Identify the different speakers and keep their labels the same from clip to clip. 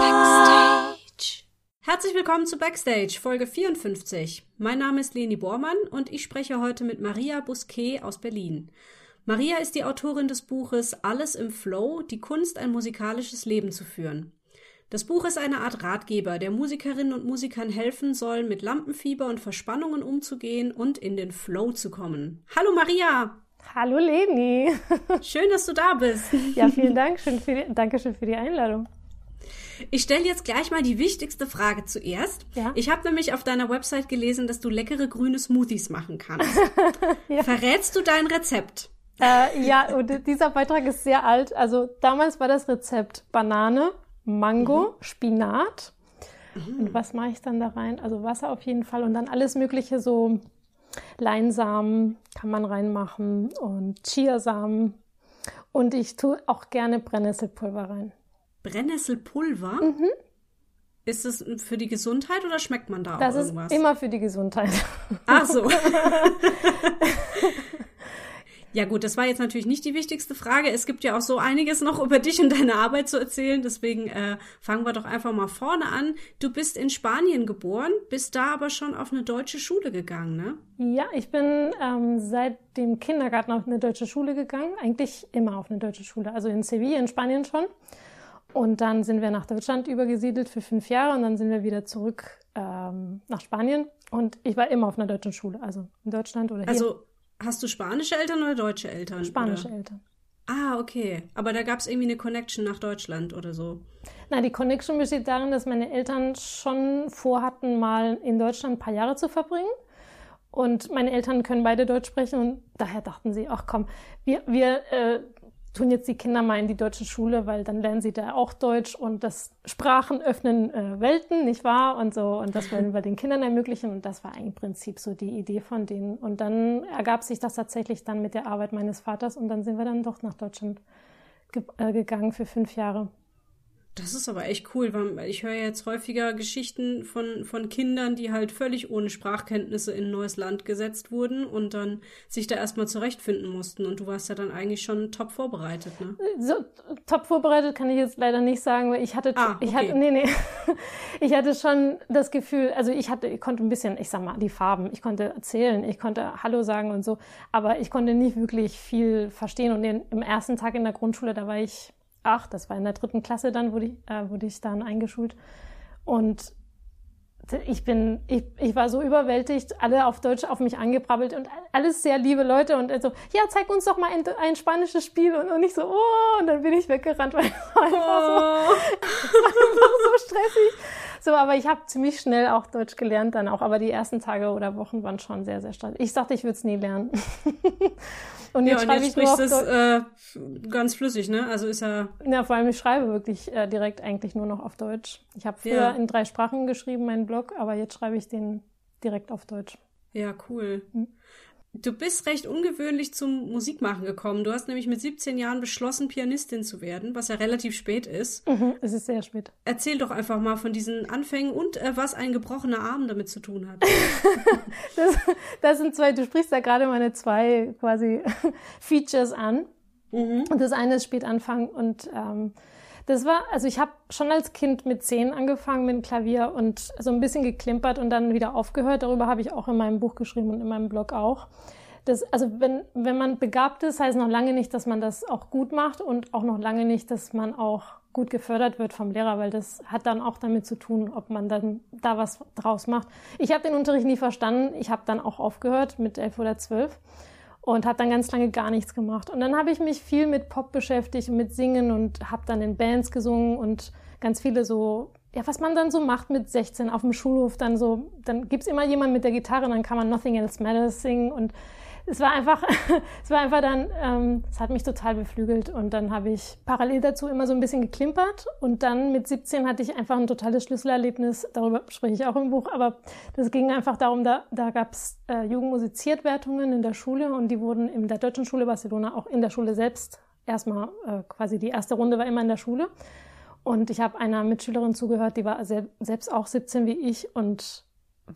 Speaker 1: Backstage. Herzlich willkommen zu Backstage, Folge 54. Mein Name ist Leni Bormann und ich spreche heute mit Maria Busquet aus Berlin. Maria ist die Autorin des Buches Alles im Flow, die Kunst, ein musikalisches Leben zu führen. Das Buch ist eine Art Ratgeber, der Musikerinnen und Musikern helfen soll, mit Lampenfieber und Verspannungen umzugehen und in den Flow zu kommen. Hallo Maria!
Speaker 2: Hallo Leni!
Speaker 1: Schön, dass du da bist.
Speaker 2: Ja, vielen Dank. Schön für die, Dankeschön für die Einladung.
Speaker 1: Ich stelle jetzt gleich mal die wichtigste Frage zuerst. Ja? Ich habe nämlich auf deiner Website gelesen, dass du leckere grüne Smoothies machen kannst. ja. Verrätst du dein Rezept?
Speaker 2: Äh, ja, und dieser Beitrag ist sehr alt. Also damals war das Rezept Banane, Mango, mhm. Spinat. Mhm. Und was mache ich dann da rein? Also Wasser auf jeden Fall und dann alles Mögliche, so Leinsamen kann man reinmachen und Chiasamen. Und ich tue auch gerne Brennnesselpulver rein.
Speaker 1: Brennnesselpulver? Mhm. Ist es für die Gesundheit oder schmeckt man da
Speaker 2: das
Speaker 1: auch irgendwas?
Speaker 2: Das ist immer für die Gesundheit.
Speaker 1: Ach so. Ja gut, das war jetzt natürlich nicht die wichtigste Frage. Es gibt ja auch so einiges noch über dich und deine Arbeit zu erzählen. Deswegen äh, fangen wir doch einfach mal vorne an. Du bist in Spanien geboren, bist da aber schon auf eine deutsche Schule gegangen, ne?
Speaker 2: Ja, ich bin ähm, seit dem Kindergarten auf eine deutsche Schule gegangen. Eigentlich immer auf eine deutsche Schule. Also in Sevilla, in Spanien schon. Und dann sind wir nach Deutschland übergesiedelt für fünf Jahre und dann sind wir wieder zurück ähm, nach Spanien. Und ich war immer auf einer deutschen Schule, also in Deutschland oder hier.
Speaker 1: Also Hast du spanische Eltern oder deutsche Eltern?
Speaker 2: Spanische
Speaker 1: oder?
Speaker 2: Eltern.
Speaker 1: Ah, okay. Aber da gab es irgendwie eine Connection nach Deutschland oder so.
Speaker 2: Na, die Connection besteht darin, dass meine Eltern schon vorhatten, mal in Deutschland ein paar Jahre zu verbringen. Und meine Eltern können beide Deutsch sprechen und daher dachten sie, ach komm, wir, wir äh, tun jetzt die Kinder mal in die deutsche Schule, weil dann lernen sie da auch Deutsch und das Sprachen öffnen äh, Welten, nicht wahr? Und so, und das wollen wir den Kindern ermöglichen. Und das war im Prinzip so die Idee von denen. Und dann ergab sich das tatsächlich dann mit der Arbeit meines Vaters und dann sind wir dann doch nach Deutschland ge äh, gegangen für fünf Jahre.
Speaker 1: Das ist aber echt cool, weil ich höre jetzt häufiger Geschichten von, von Kindern, die halt völlig ohne Sprachkenntnisse in ein neues Land gesetzt wurden und dann sich da erstmal zurechtfinden mussten. Und du warst ja dann eigentlich schon top vorbereitet, ne?
Speaker 2: So, top vorbereitet kann ich jetzt leider nicht sagen, weil ich hatte, ah, okay. ich hatte, nee, nee, ich hatte schon das Gefühl, also ich hatte, ich konnte ein bisschen, ich sag mal, die Farben, ich konnte erzählen, ich konnte Hallo sagen und so, aber ich konnte nicht wirklich viel verstehen. Und den, im ersten Tag in der Grundschule, da war ich acht, das war in der dritten Klasse dann, wurde ich, äh, wurde ich dann eingeschult. Und ich bin, ich, ich war so überwältigt, alle auf Deutsch auf mich angebrabbelt und alles sehr liebe Leute und so, ja, zeig uns doch mal ein, ein spanisches Spiel und, und ich so, oh, und dann bin ich weggerannt, weil es war einfach, so, es war einfach so stressig. So, aber ich habe ziemlich schnell auch Deutsch gelernt dann auch, aber die ersten Tage oder Wochen waren schon sehr, sehr stressig. Ich dachte, ich würde es nie lernen.
Speaker 1: und jetzt ja, schreibe ich sprichst es äh, ganz flüssig, ne? Also ist ja.
Speaker 2: Ja, vor allem ich schreibe wirklich äh, direkt eigentlich nur noch auf Deutsch. Ich habe früher ja. in drei Sprachen geschrieben, meinen Blog, aber jetzt schreibe ich den direkt auf Deutsch.
Speaker 1: Ja, cool. Hm. Du bist recht ungewöhnlich zum Musikmachen gekommen. Du hast nämlich mit 17 Jahren beschlossen, Pianistin zu werden, was ja relativ spät ist.
Speaker 2: Mhm, es ist sehr spät.
Speaker 1: Erzähl doch einfach mal von diesen Anfängen und äh, was ein gebrochener Arm damit zu tun hat.
Speaker 2: das, das sind zwei, du sprichst da gerade meine zwei quasi Features an. Mhm. Und das eine ist spät anfangen und ähm, das war, also ich habe schon als Kind mit zehn angefangen mit dem Klavier und so ein bisschen geklimpert und dann wieder aufgehört. Darüber habe ich auch in meinem Buch geschrieben und in meinem Blog auch. Das, also wenn, wenn man begabt ist, heißt noch lange nicht, dass man das auch gut macht und auch noch lange nicht, dass man auch gut gefördert wird vom Lehrer, weil das hat dann auch damit zu tun, ob man dann da was draus macht. Ich habe den Unterricht nie verstanden. Ich habe dann auch aufgehört mit elf oder zwölf und habe dann ganz lange gar nichts gemacht. Und dann habe ich mich viel mit Pop beschäftigt und mit Singen und habe dann in Bands gesungen und ganz viele so, ja, was man dann so macht mit 16 auf dem Schulhof, dann so, dann gibt's immer jemanden mit der Gitarre dann kann man Nothing Else Matters singen und es war einfach, es war einfach dann, ähm, es hat mich total beflügelt und dann habe ich parallel dazu immer so ein bisschen geklimpert und dann mit 17 hatte ich einfach ein totales Schlüsselerlebnis, darüber spreche ich auch im Buch, aber das ging einfach darum, da, da gab es äh, Jugendmusiziertwertungen in der Schule und die wurden in der Deutschen Schule Barcelona auch in der Schule selbst erstmal äh, quasi die erste Runde war immer in der Schule. Und ich habe einer Mitschülerin zugehört, die war selbst auch 17 wie ich und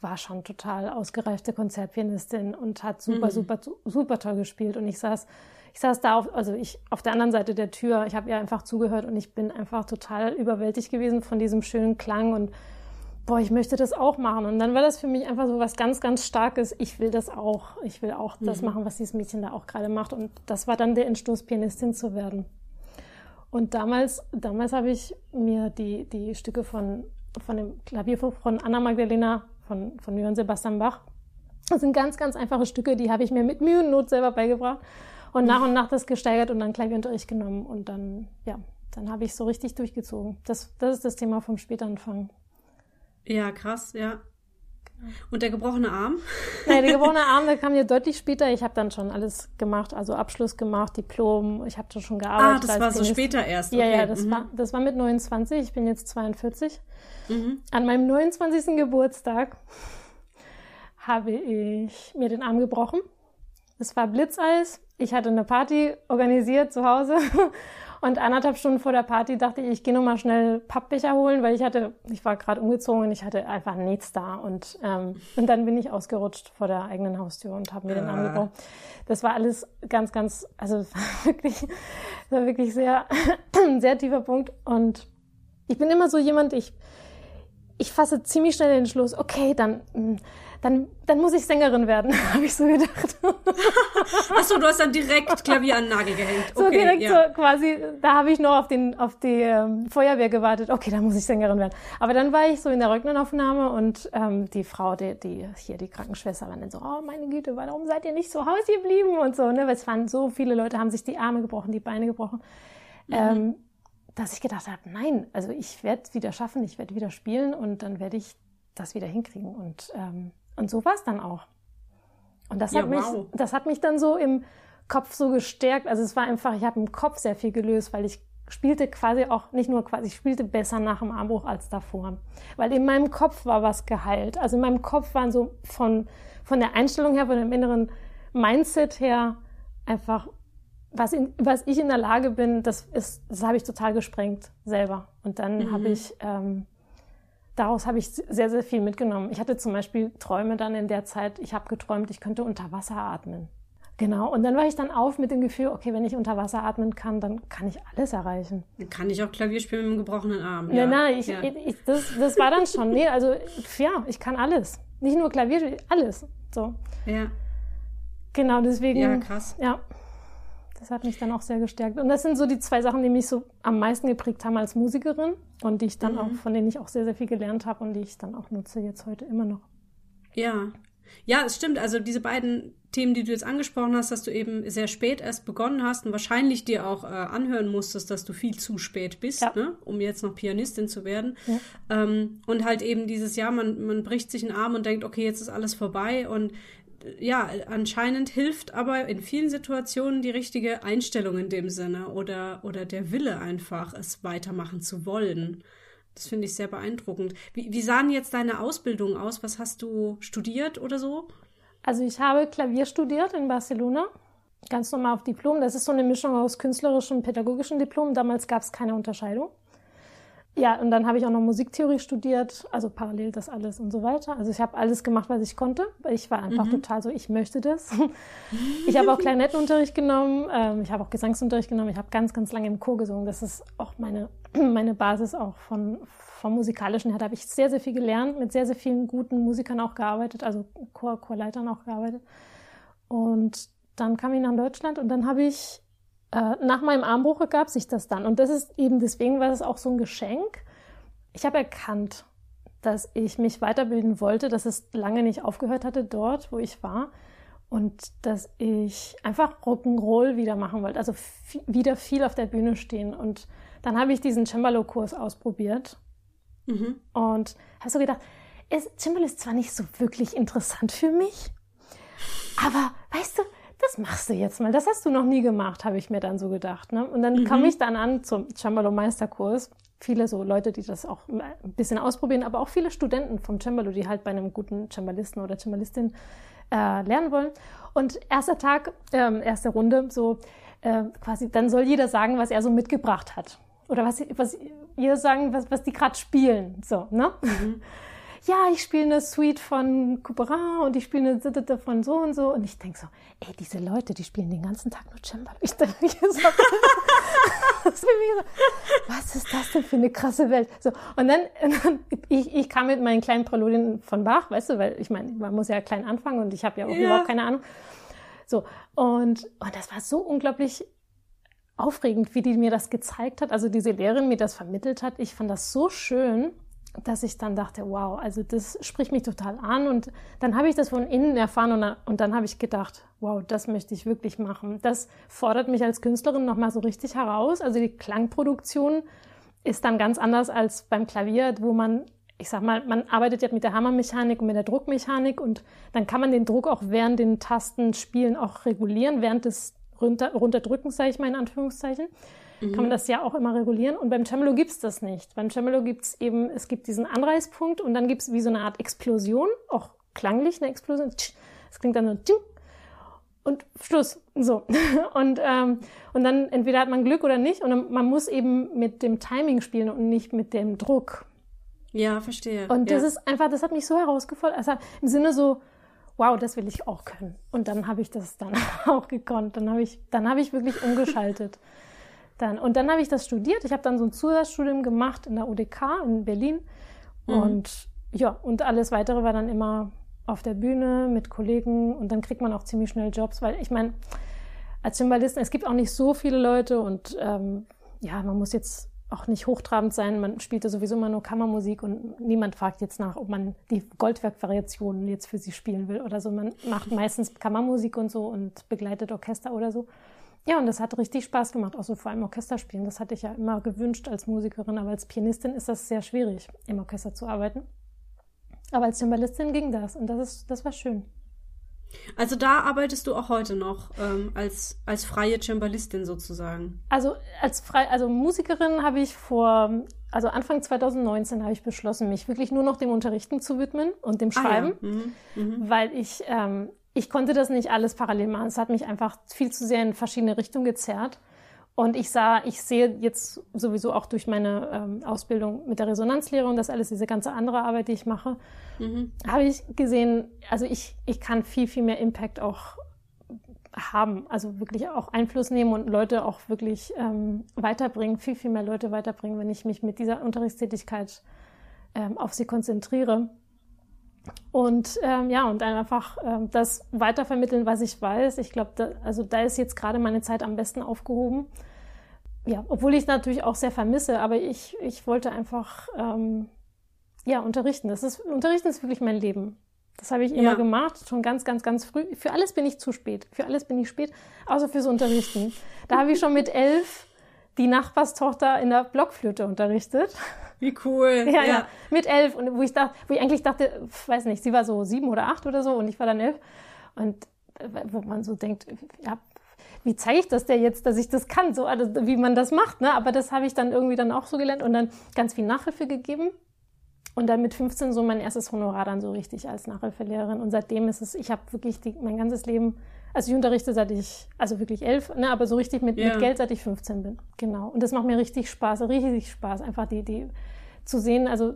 Speaker 2: war schon total ausgereifte Konzertpianistin und hat super, mhm. super, super toll gespielt. Und ich saß, ich saß da auf, also ich auf der anderen Seite der Tür. Ich habe ihr einfach zugehört und ich bin einfach total überwältigt gewesen von diesem schönen Klang und boah, ich möchte das auch machen. Und dann war das für mich einfach so was ganz, ganz Starkes. Ich will das auch. Ich will auch mhm. das machen, was dieses Mädchen da auch gerade macht. Und das war dann der Entschluss, Pianistin zu werden. Und damals, damals habe ich mir die, die Stücke von, von dem Klavierbuch von Anna Magdalena von, von Johann Sebastian Bach. Das sind ganz, ganz einfache Stücke, die habe ich mir mit Mühe und Not selber beigebracht und nach und nach das gesteigert und dann Klavierunterricht genommen und dann, ja, dann habe ich so richtig durchgezogen. Das, das ist das Thema vom Spätanfang.
Speaker 1: Ja, krass, ja. Und der gebrochene Arm?
Speaker 2: Nein, der gebrochene Arm, der kam ja deutlich später. Ich habe dann schon alles gemacht, also Abschluss gemacht, Diplom, ich habe schon gearbeitet.
Speaker 1: Ah, das war so später erst. Okay.
Speaker 2: Ja, ja, das, mhm. war, das war mit 29, ich bin jetzt 42. Mhm. An meinem 29. Geburtstag habe ich mir den Arm gebrochen. Es war Blitzeis. Ich hatte eine Party organisiert zu Hause und anderthalb Stunden vor der Party dachte ich, ich gehe noch mal schnell Pappbecher holen, weil ich hatte, ich war gerade umgezogen und ich hatte einfach nichts da. Und, ähm, und dann bin ich ausgerutscht vor der eigenen Haustür und habe mir den Arm gebrochen. Das war alles ganz, ganz, also war wirklich, war wirklich sehr, sehr tiefer Punkt. Und ich bin immer so jemand, ich, ich fasse ziemlich schnell den Schluss, okay, dann, hm, dann, dann muss ich Sängerin werden, habe ich so gedacht.
Speaker 1: Achso, du hast dann direkt Klavier an den Nagel gehängt.
Speaker 2: Okay, so direkt ja. so quasi, da habe ich noch auf, den, auf die ähm, Feuerwehr gewartet. Okay, dann muss ich Sängerin werden. Aber dann war ich so in der Röntgenaufnahme und ähm, die Frau, die, die hier die Krankenschwester, war dann so, oh meine Güte, warum seid ihr nicht zu Hause geblieben und so, ne? Weil es waren so viele Leute, haben sich die Arme gebrochen, die Beine gebrochen. Mhm. Ähm, dass ich gedacht habe, nein, also ich werde es wieder schaffen, ich werde wieder spielen und dann werde ich das wieder hinkriegen. Und ähm, und so war es dann auch. Und das hat, ja, mich, wow. das hat mich dann so im Kopf so gestärkt. Also es war einfach, ich habe im Kopf sehr viel gelöst, weil ich spielte quasi auch, nicht nur quasi, ich spielte besser nach dem Armbruch als davor. Weil in meinem Kopf war was geheilt. Also in meinem Kopf waren so von, von der Einstellung her, von dem inneren Mindset her einfach, was, in, was ich in der Lage bin, das ist, das habe ich total gesprengt selber. Und dann mhm. habe ich ähm, daraus habe ich sehr, sehr viel mitgenommen. Ich hatte zum Beispiel Träume dann in der Zeit, ich habe geträumt, ich könnte unter Wasser atmen. Genau, und dann war ich dann auf mit dem Gefühl, okay, wenn ich unter Wasser atmen kann, dann kann ich alles erreichen.
Speaker 1: Dann kann ich auch Klavier spielen mit einem gebrochenen Arm.
Speaker 2: Ja, nein, ich, ja. ich, das, das war dann schon, nee, also ja, ich kann alles. Nicht nur Klavier, alles. So.
Speaker 1: Ja.
Speaker 2: Genau, deswegen.
Speaker 1: Ja, krass.
Speaker 2: Ja. Das hat mich dann auch sehr gestärkt. Und das sind so die zwei Sachen, die mich so am meisten geprägt haben als Musikerin und die ich dann mhm. auch, von denen ich auch sehr, sehr viel gelernt habe und die ich dann auch nutze jetzt heute immer noch.
Speaker 1: Ja. Ja, es stimmt. Also diese beiden Themen, die du jetzt angesprochen hast, dass du eben sehr spät erst begonnen hast und wahrscheinlich dir auch äh, anhören musstest, dass du viel zu spät bist, ja. ne, um jetzt noch Pianistin zu werden. Ja. Ähm, und halt eben dieses Jahr, man, man bricht sich einen Arm und denkt, okay, jetzt ist alles vorbei und ja, anscheinend hilft aber in vielen Situationen die richtige Einstellung in dem Sinne oder, oder der Wille einfach, es weitermachen zu wollen. Das finde ich sehr beeindruckend. Wie, wie sahen jetzt deine Ausbildungen aus? Was hast du studiert oder so?
Speaker 2: Also ich habe Klavier studiert in Barcelona, ganz normal auf Diplom. Das ist so eine Mischung aus künstlerischem und pädagogischem Diplom. Damals gab es keine Unterscheidung. Ja, und dann habe ich auch noch Musiktheorie studiert, also parallel das alles und so weiter. Also ich habe alles gemacht, was ich konnte. Ich war einfach mhm. total so, ich möchte das. Ich habe auch Klarinettenunterricht genommen, ähm, ich habe auch Gesangsunterricht genommen, ich habe ganz, ganz lange im Chor gesungen. Das ist auch meine, meine Basis auch von, vom Musikalischen her. Da habe ich sehr, sehr viel gelernt, mit sehr, sehr vielen guten Musikern auch gearbeitet, also Chor, Chorleitern auch gearbeitet. Und dann kam ich nach Deutschland und dann habe ich äh, nach meinem Armbruch ergab sich das dann. Und das ist eben deswegen war es auch so ein Geschenk. Ich habe erkannt, dass ich mich weiterbilden wollte, dass es lange nicht aufgehört hatte dort, wo ich war. Und dass ich einfach Rock'n'Roll wieder machen wollte, also wieder viel auf der Bühne stehen. Und dann habe ich diesen Cembalo-Kurs ausprobiert mhm. und habe so gedacht, Cembalo ist zwar nicht so wirklich interessant für mich, aber weißt du, das machst du jetzt mal. Das hast du noch nie gemacht, habe ich mir dann so gedacht. Ne? Und dann mhm. kam ich dann an zum Cembalo Meisterkurs. Viele so Leute, die das auch ein bisschen ausprobieren, aber auch viele Studenten vom Cembalo, die halt bei einem guten Cembalisten oder Cembalistin äh, lernen wollen. Und erster Tag, äh, erste Runde, so äh, quasi, dann soll jeder sagen, was er so mitgebracht hat. Oder was, was jeder sagen, was, was die gerade spielen. So, ne? Mhm. Ja, ich spiele eine Suite von Couperin und ich spiele eine Sitte von so und so. Und ich denke so, ey, diese Leute, die spielen den ganzen Tag nur Cembalo. Ich denke so, was ist das denn für eine krasse Welt? So, und dann, und dann ich, ich kam mit meinen kleinen Präludien von Bach, weißt du, weil ich meine, man muss ja klein anfangen und ich habe ja auch ja. überhaupt keine Ahnung. So, und, und das war so unglaublich aufregend, wie die mir das gezeigt hat, also diese Lehrerin mir das vermittelt hat. Ich fand das so schön, dass ich dann dachte, wow, also das spricht mich total an. Und dann habe ich das von innen erfahren und dann, und dann habe ich gedacht, wow, das möchte ich wirklich machen. Das fordert mich als Künstlerin nochmal so richtig heraus. Also die Klangproduktion ist dann ganz anders als beim Klavier, wo man, ich sag mal, man arbeitet ja mit der Hammermechanik und mit der Druckmechanik und dann kann man den Druck auch während den Tastenspielen auch regulieren, während des runter, runterdrückens, sage ich mal in Anführungszeichen mhm. kann man das ja auch immer regulieren. Und beim Tremolo gibt's das nicht. Beim Tremolo gibt's eben, es gibt diesen Anreißpunkt und dann gibt's wie so eine Art Explosion, auch klanglich eine Explosion. Es klingt dann so und Schluss. So. Und, ähm, und dann entweder hat man Glück oder nicht. Und man muss eben mit dem Timing spielen und nicht mit dem Druck.
Speaker 1: Ja, verstehe.
Speaker 2: Und
Speaker 1: ja.
Speaker 2: das ist einfach, das hat mich so herausgefordert. Also im Sinne so, wow, das will ich auch können. Und dann habe ich das dann auch gekonnt. Dann habe ich, dann habe ich wirklich umgeschaltet. Dann, und dann habe ich das studiert. Ich habe dann so ein Zusatzstudium gemacht in der UDK in Berlin. Mhm. Und ja, und alles weitere war dann immer auf der Bühne mit Kollegen und dann kriegt man auch ziemlich schnell Jobs, weil ich meine, als Cymbalisten, es gibt auch nicht so viele Leute und ähm, ja, man muss jetzt auch nicht hochtrabend sein. Man spielte sowieso immer nur Kammermusik und niemand fragt jetzt nach, ob man die Goldwerk-Variationen jetzt für sie spielen will oder so. Man macht meistens Kammermusik und so und begleitet Orchester oder so. Ja, und das hat richtig Spaß gemacht, auch so vor allem Orchesterspielen. Das hatte ich ja immer gewünscht als Musikerin, aber als Pianistin ist das sehr schwierig, im Orchester zu arbeiten. Aber als Cembalistin ging das und das ist, das war schön.
Speaker 1: Also da arbeitest du auch heute noch ähm, als, als freie Cembalistin sozusagen.
Speaker 2: Also als frei, also Musikerin habe ich vor, also Anfang 2019 habe ich beschlossen, mich wirklich nur noch dem Unterrichten zu widmen und dem Schreiben, ah, ja. mhm, mh. weil ich ähm, ich konnte das nicht alles parallel machen. Es hat mich einfach viel zu sehr in verschiedene Richtungen gezerrt. Und ich sah, ich sehe jetzt sowieso auch durch meine ähm, Ausbildung mit der Resonanzlehre und das alles, diese ganze andere Arbeit, die ich mache, mhm. habe ich gesehen, also ich, ich kann viel, viel mehr Impact auch haben, also wirklich auch Einfluss nehmen und Leute auch wirklich ähm, weiterbringen, viel, viel mehr Leute weiterbringen, wenn ich mich mit dieser Unterrichtstätigkeit ähm, auf sie konzentriere. Und ähm, ja, und dann einfach ähm, das weitervermitteln, was ich weiß. Ich glaube, da, also da ist jetzt gerade meine Zeit am besten aufgehoben. Ja, obwohl ich natürlich auch sehr vermisse, aber ich, ich wollte einfach ähm, ja unterrichten. Das ist, unterrichten ist wirklich mein Leben. Das habe ich immer ja. gemacht, schon ganz, ganz, ganz früh. Für alles bin ich zu spät. Für alles bin ich spät, außer fürs Unterrichten. Da habe ich schon mit elf die Nachbarstochter in der Blockflöte unterrichtet.
Speaker 1: Wie cool.
Speaker 2: Ja, ja, ja, Mit elf. Und wo ich dachte, wo ich eigentlich dachte, weiß nicht, sie war so sieben oder acht oder so und ich war dann elf. Und äh, wo man so denkt, ja, wie zeige ich das der jetzt, dass ich das kann, so also, wie man das macht, ne? Aber das habe ich dann irgendwie dann auch so gelernt und dann ganz viel Nachhilfe gegeben. Und dann mit 15 so mein erstes Honorar dann so richtig als Nachhilfelehrerin. Und seitdem ist es, ich habe wirklich die, mein ganzes Leben also ich unterrichte seit ich, also wirklich elf, ne, aber so richtig mit, ja. mit Geld, seit ich 15 bin. Genau. Und das macht mir richtig Spaß, richtig Spaß, einfach die, die zu sehen, also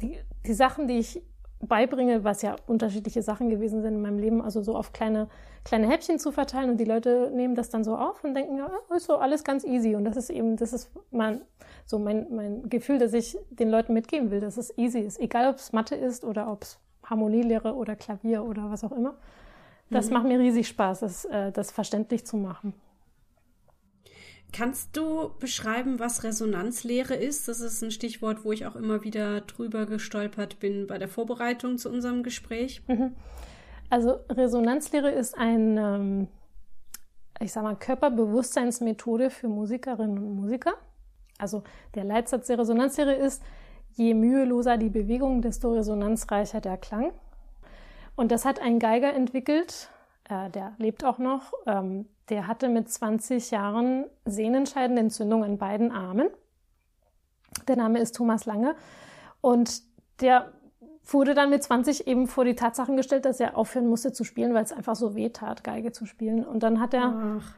Speaker 2: die, die Sachen, die ich beibringe, was ja unterschiedliche Sachen gewesen sind in meinem Leben, also so auf kleine, kleine Häppchen zu verteilen und die Leute nehmen das dann so auf und denken, ja, ist so alles ganz easy. Und das ist eben, das ist mein, so mein, mein Gefühl, dass ich den Leuten mitgeben will, dass es easy ist. Egal, ob es Mathe ist oder ob es Harmonielehre oder Klavier oder was auch immer. Das mhm. macht mir riesig Spaß, das, äh, das verständlich zu machen.
Speaker 1: Kannst du beschreiben, was Resonanzlehre ist? Das ist ein Stichwort, wo ich auch immer wieder drüber gestolpert bin bei der Vorbereitung zu unserem Gespräch. Mhm.
Speaker 2: Also Resonanzlehre ist eine, ähm, ich sag mal, Körperbewusstseinsmethode für Musikerinnen und Musiker. Also der Leitsatz der Resonanzlehre ist, je müheloser die Bewegung, desto resonanzreicher der Klang. Und das hat ein Geiger entwickelt, äh, der lebt auch noch. Ähm, der hatte mit 20 Jahren sehnenscheidende Entzündung in beiden Armen. Der Name ist Thomas Lange. Und der wurde dann mit 20 eben vor die Tatsachen gestellt, dass er aufhören musste zu spielen, weil es einfach so weh tat, Geige zu spielen. Und dann hat er Ach.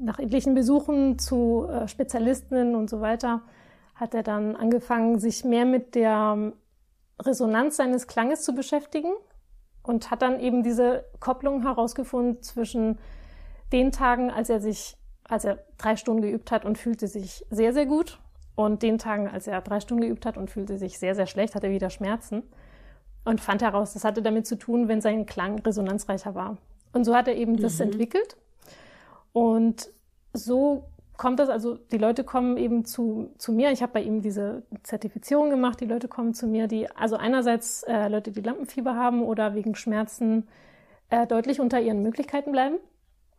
Speaker 2: nach etlichen Besuchen zu äh, Spezialistinnen und so weiter, hat er dann angefangen, sich mehr mit der Resonanz seines Klanges zu beschäftigen und hat dann eben diese Kopplung herausgefunden zwischen den Tagen, als er sich, als er drei Stunden geübt hat und fühlte sich sehr, sehr gut und den Tagen, als er drei Stunden geübt hat und fühlte sich sehr, sehr schlecht, hatte wieder Schmerzen und fand heraus, das hatte damit zu tun, wenn sein Klang resonanzreicher war. Und so hat er eben mhm. das entwickelt. Und so kommt das, also die Leute kommen eben zu, zu mir. Ich habe bei ihm diese Zertifizierung gemacht. Die Leute kommen zu mir, die, also einerseits äh, Leute, die Lampenfieber haben oder wegen Schmerzen äh, deutlich unter ihren Möglichkeiten bleiben,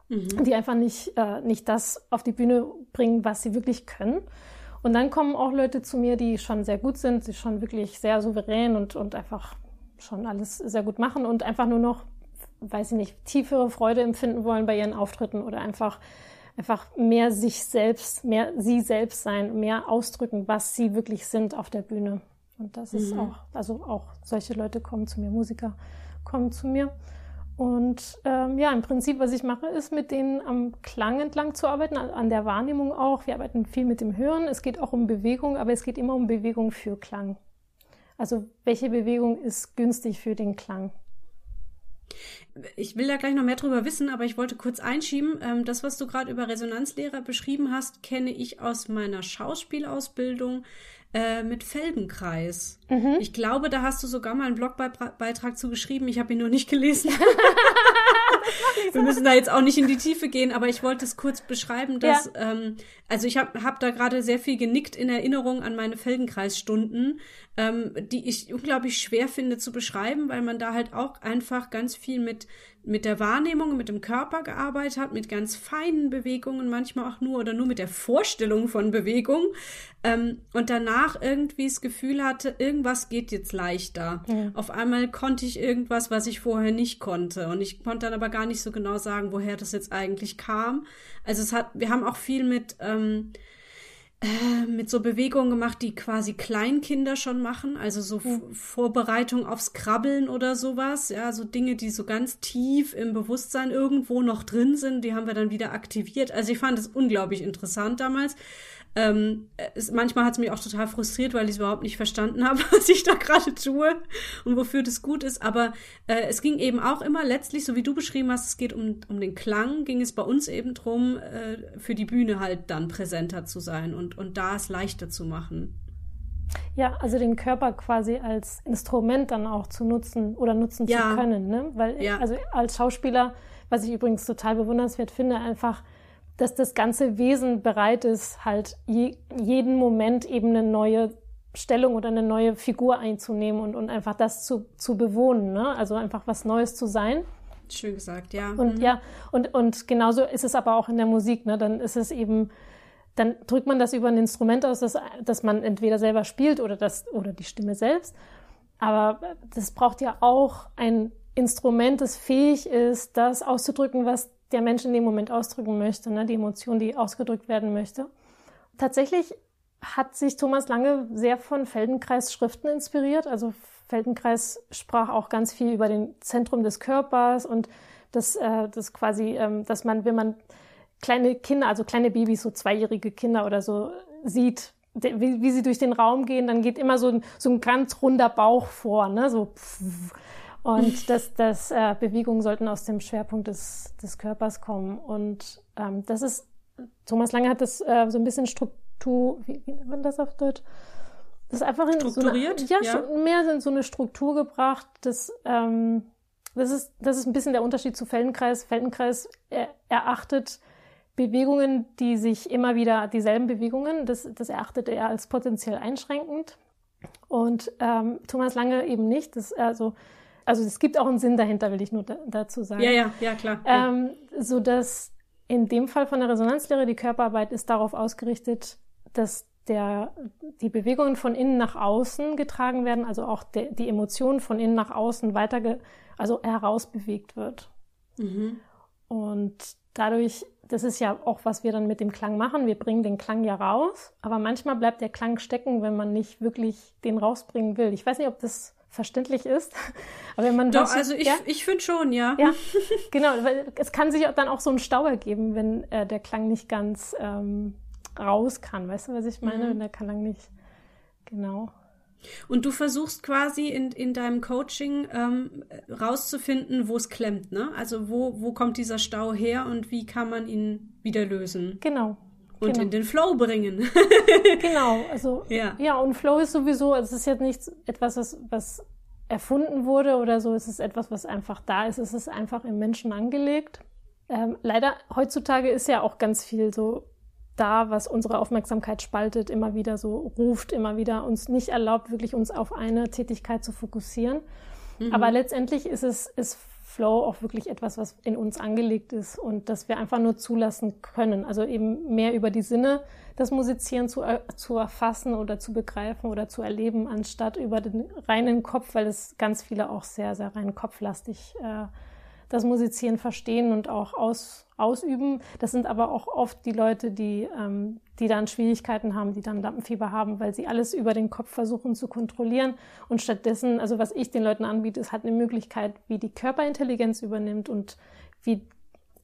Speaker 2: mhm. die einfach nicht, äh, nicht das auf die Bühne bringen, was sie wirklich können. Und dann kommen auch Leute zu mir, die schon sehr gut sind, die schon wirklich sehr souverän und, und einfach schon alles sehr gut machen und einfach nur noch, weiß ich nicht, tiefere Freude empfinden wollen bei ihren Auftritten oder einfach einfach mehr sich selbst, mehr sie selbst sein, mehr ausdrücken, was sie wirklich sind auf der Bühne. Und das mhm. ist auch, also auch solche Leute kommen zu mir, Musiker kommen zu mir. Und ähm, ja, im Prinzip, was ich mache, ist mit denen am Klang entlang zu arbeiten, an der Wahrnehmung auch. Wir arbeiten viel mit dem Hören. Es geht auch um Bewegung, aber es geht immer um Bewegung für Klang. Also welche Bewegung ist günstig für den Klang?
Speaker 1: Ich will da gleich noch mehr drüber wissen, aber ich wollte kurz einschieben. Ähm, das, was du gerade über Resonanzlehrer beschrieben hast, kenne ich aus meiner Schauspielausbildung äh, mit Feldenkreis. Mhm. Ich glaube, da hast du sogar mal einen Blogbeitrag zu geschrieben. Ich habe ihn nur nicht gelesen. Wir müssen da jetzt auch nicht in die Tiefe gehen, aber ich wollte es kurz beschreiben, dass, ja. ähm, also ich habe hab da gerade sehr viel genickt in Erinnerung an meine Feldenkreisstunden, ähm, die ich unglaublich schwer finde zu beschreiben, weil man da halt auch einfach ganz viel mit mit der Wahrnehmung, mit dem Körper gearbeitet hat, mit ganz feinen Bewegungen, manchmal auch nur oder nur mit der Vorstellung von Bewegung ähm, und danach irgendwie das Gefühl hatte, irgendwas geht jetzt leichter. Mhm. Auf einmal konnte ich irgendwas, was ich vorher nicht konnte und ich konnte dann aber gar nicht so genau sagen, woher das jetzt eigentlich kam. Also es hat, wir haben auch viel mit ähm, äh, mit so Bewegungen gemacht, die quasi Kleinkinder schon machen, also so mhm. Vorbereitung aufs Krabbeln oder sowas, ja, so Dinge, die so ganz tief im Bewusstsein irgendwo noch drin sind, die haben wir dann wieder aktiviert. Also ich fand es unglaublich interessant damals. Ähm, es, manchmal hat es mich auch total frustriert, weil ich es überhaupt nicht verstanden habe, was ich da gerade tue und wofür das gut ist. Aber äh, es ging eben auch immer letztlich, so wie du beschrieben hast, es geht um, um den Klang, ging es bei uns eben drum, äh, für die Bühne halt dann präsenter zu sein und, und da es leichter zu machen.
Speaker 2: Ja, also den Körper quasi als Instrument dann auch zu nutzen oder nutzen ja. zu können. Ne? Weil, ja. also als Schauspieler, was ich übrigens total bewundernswert finde, einfach dass das ganze Wesen bereit ist, halt je, jeden Moment eben eine neue Stellung oder eine neue Figur einzunehmen und, und einfach das zu, zu bewohnen, ne? Also einfach was Neues zu sein.
Speaker 1: Schön gesagt, ja.
Speaker 2: Und mhm. ja, und, und genauso ist es aber auch in der Musik, ne? Dann ist es eben, dann drückt man das über ein Instrument aus, das, das man entweder selber spielt oder das, oder die Stimme selbst. Aber das braucht ja auch ein Instrument, das fähig ist, das auszudrücken, was der Mensch in dem Moment ausdrücken möchte, ne? die Emotion, die ausgedrückt werden möchte. Tatsächlich hat sich Thomas Lange sehr von Feldenkreis Schriften inspiriert. Also Feldenkreis sprach auch ganz viel über den Zentrum des Körpers und das, äh, das quasi, ähm, dass man, wenn man kleine Kinder, also kleine Babys, so zweijährige Kinder oder so sieht, wie, wie sie durch den Raum gehen, dann geht immer so ein, so ein ganz runder Bauch vor, ne? so pff, und dass das äh, Bewegungen sollten aus dem Schwerpunkt des, des Körpers kommen. Und ähm, das ist, Thomas Lange hat das äh, so ein bisschen Struktur, wie, wie nennt man das auf Deutsch? Das ist einfach in
Speaker 1: Strukturiert?
Speaker 2: So eine, ja, ja, mehr in so eine Struktur gebracht. Das, ähm, das, ist, das ist ein bisschen der Unterschied zu Feldenkreis. Feldenkreis er, erachtet Bewegungen, die sich immer wieder, dieselben Bewegungen, das, das erachtet er als potenziell einschränkend. Und ähm, Thomas Lange eben nicht. Das, also also es gibt auch einen Sinn dahinter, will ich nur da, dazu sagen.
Speaker 1: Ja, ja, ja, klar.
Speaker 2: Ähm, so dass in dem Fall von der Resonanzlehre die Körperarbeit ist darauf ausgerichtet, dass der, die Bewegungen von innen nach außen getragen werden, also auch de, die Emotionen von innen nach außen weiter, ge, also herausbewegt wird. Mhm. Und dadurch, das ist ja auch, was wir dann mit dem Klang machen. Wir bringen den Klang ja raus, aber manchmal bleibt der Klang stecken, wenn man nicht wirklich den rausbringen will. Ich weiß nicht, ob das verständlich ist.
Speaker 1: Aber wenn man Doch, also ich, ja? ich finde schon, ja.
Speaker 2: Ja, genau, weil es kann sich dann auch so einen Stau ergeben, wenn äh, der Klang nicht ganz ähm, raus kann. Weißt du, was ich meine? Mhm. Wenn der Klang nicht, genau.
Speaker 1: Und du versuchst quasi in, in deinem Coaching ähm, rauszufinden, wo es klemmt, ne? Also wo, wo kommt dieser Stau her und wie kann man ihn wieder lösen?
Speaker 2: Genau.
Speaker 1: Und
Speaker 2: genau.
Speaker 1: in den Flow bringen.
Speaker 2: genau, also ja. ja, und Flow ist sowieso, also es ist jetzt nichts etwas, was, was erfunden wurde oder so, es ist etwas, was einfach da ist. Es ist einfach im Menschen angelegt. Ähm, leider heutzutage ist ja auch ganz viel so da, was unsere Aufmerksamkeit spaltet, immer wieder so ruft, immer wieder uns nicht erlaubt, wirklich uns auf eine Tätigkeit zu fokussieren. Mhm. Aber letztendlich ist es, ist Flow auch wirklich etwas, was in uns angelegt ist und das wir einfach nur zulassen können. Also eben mehr über die Sinne das Musizieren zu, zu erfassen oder zu begreifen oder zu erleben, anstatt über den reinen Kopf, weil es ganz viele auch sehr, sehr rein kopflastig äh, das Musizieren verstehen und auch aus, ausüben. Das sind aber auch oft die Leute, die, ähm, die dann Schwierigkeiten haben, die dann Lampenfieber haben, weil sie alles über den Kopf versuchen zu kontrollieren. Und stattdessen, also was ich den Leuten anbiete, ist halt eine Möglichkeit, wie die Körperintelligenz übernimmt und wie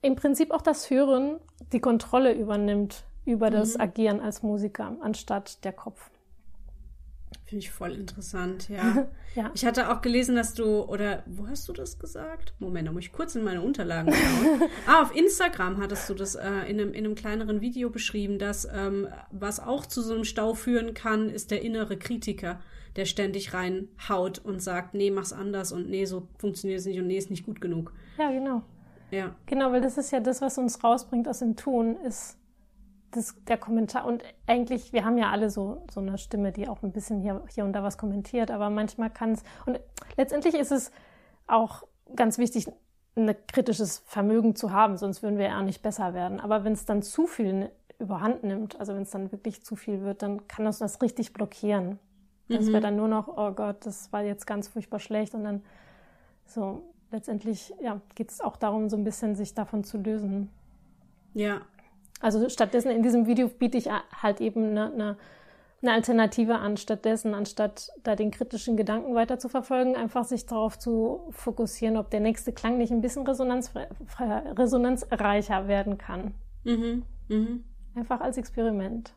Speaker 2: im Prinzip auch das Hören die Kontrolle übernimmt über das mhm. Agieren als Musiker, anstatt der Kopf.
Speaker 1: Finde ich voll interessant, ja. ja. Ich hatte auch gelesen, dass du, oder wo hast du das gesagt? Moment, da muss ich kurz in meine Unterlagen schauen. ah, auf Instagram hattest du das äh, in, einem, in einem kleineren Video beschrieben, dass ähm, was auch zu so einem Stau führen kann, ist der innere Kritiker, der ständig reinhaut und sagt, nee, mach's anders und nee, so funktioniert es nicht und nee, ist nicht gut genug.
Speaker 2: Ja, genau.
Speaker 1: Ja.
Speaker 2: Genau, weil das ist ja das, was uns rausbringt aus dem Tun, ist das, der Kommentar und eigentlich, wir haben ja alle so, so eine Stimme, die auch ein bisschen hier, hier und da was kommentiert, aber manchmal kann es, und letztendlich ist es auch ganz wichtig, ein kritisches Vermögen zu haben, sonst würden wir ja nicht besser werden. Aber wenn es dann zu viel überhand nimmt, also wenn es dann wirklich zu viel wird, dann kann uns das richtig blockieren. Mhm. Dass wir dann nur noch, oh Gott, das war jetzt ganz furchtbar schlecht und dann so, letztendlich ja, geht es auch darum, so ein bisschen sich davon zu lösen.
Speaker 1: Ja,
Speaker 2: also stattdessen in diesem Video biete ich halt eben eine, eine, eine Alternative an, stattdessen, anstatt da den kritischen Gedanken weiter zu verfolgen, einfach sich darauf zu fokussieren, ob der nächste Klang nicht ein bisschen Resonanz, resonanzreicher werden kann.
Speaker 1: Mhm. Mhm.
Speaker 2: Einfach als Experiment.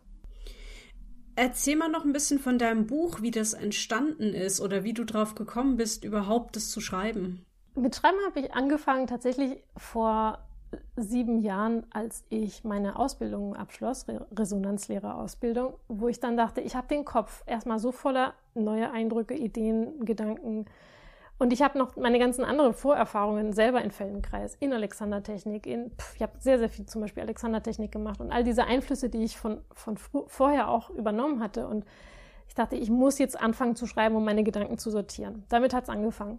Speaker 1: Erzähl mal noch ein bisschen von deinem Buch, wie das entstanden ist oder wie du drauf gekommen bist, überhaupt das zu schreiben.
Speaker 2: Mit Schreiben habe ich angefangen tatsächlich vor sieben Jahren, als ich meine Ausbildung abschloss, Resonanzlehrerausbildung, wo ich dann dachte, ich habe den Kopf erstmal so voller neue Eindrücke, Ideen, Gedanken. Und ich habe noch meine ganzen anderen Vorerfahrungen selber in Feldenkreis, in Alexandertechnik, in, pff, ich habe sehr, sehr viel zum Beispiel Alexandertechnik gemacht und all diese Einflüsse, die ich von, von vorher auch übernommen hatte. Und ich dachte, ich muss jetzt anfangen zu schreiben, um meine Gedanken zu sortieren. Damit hat es angefangen.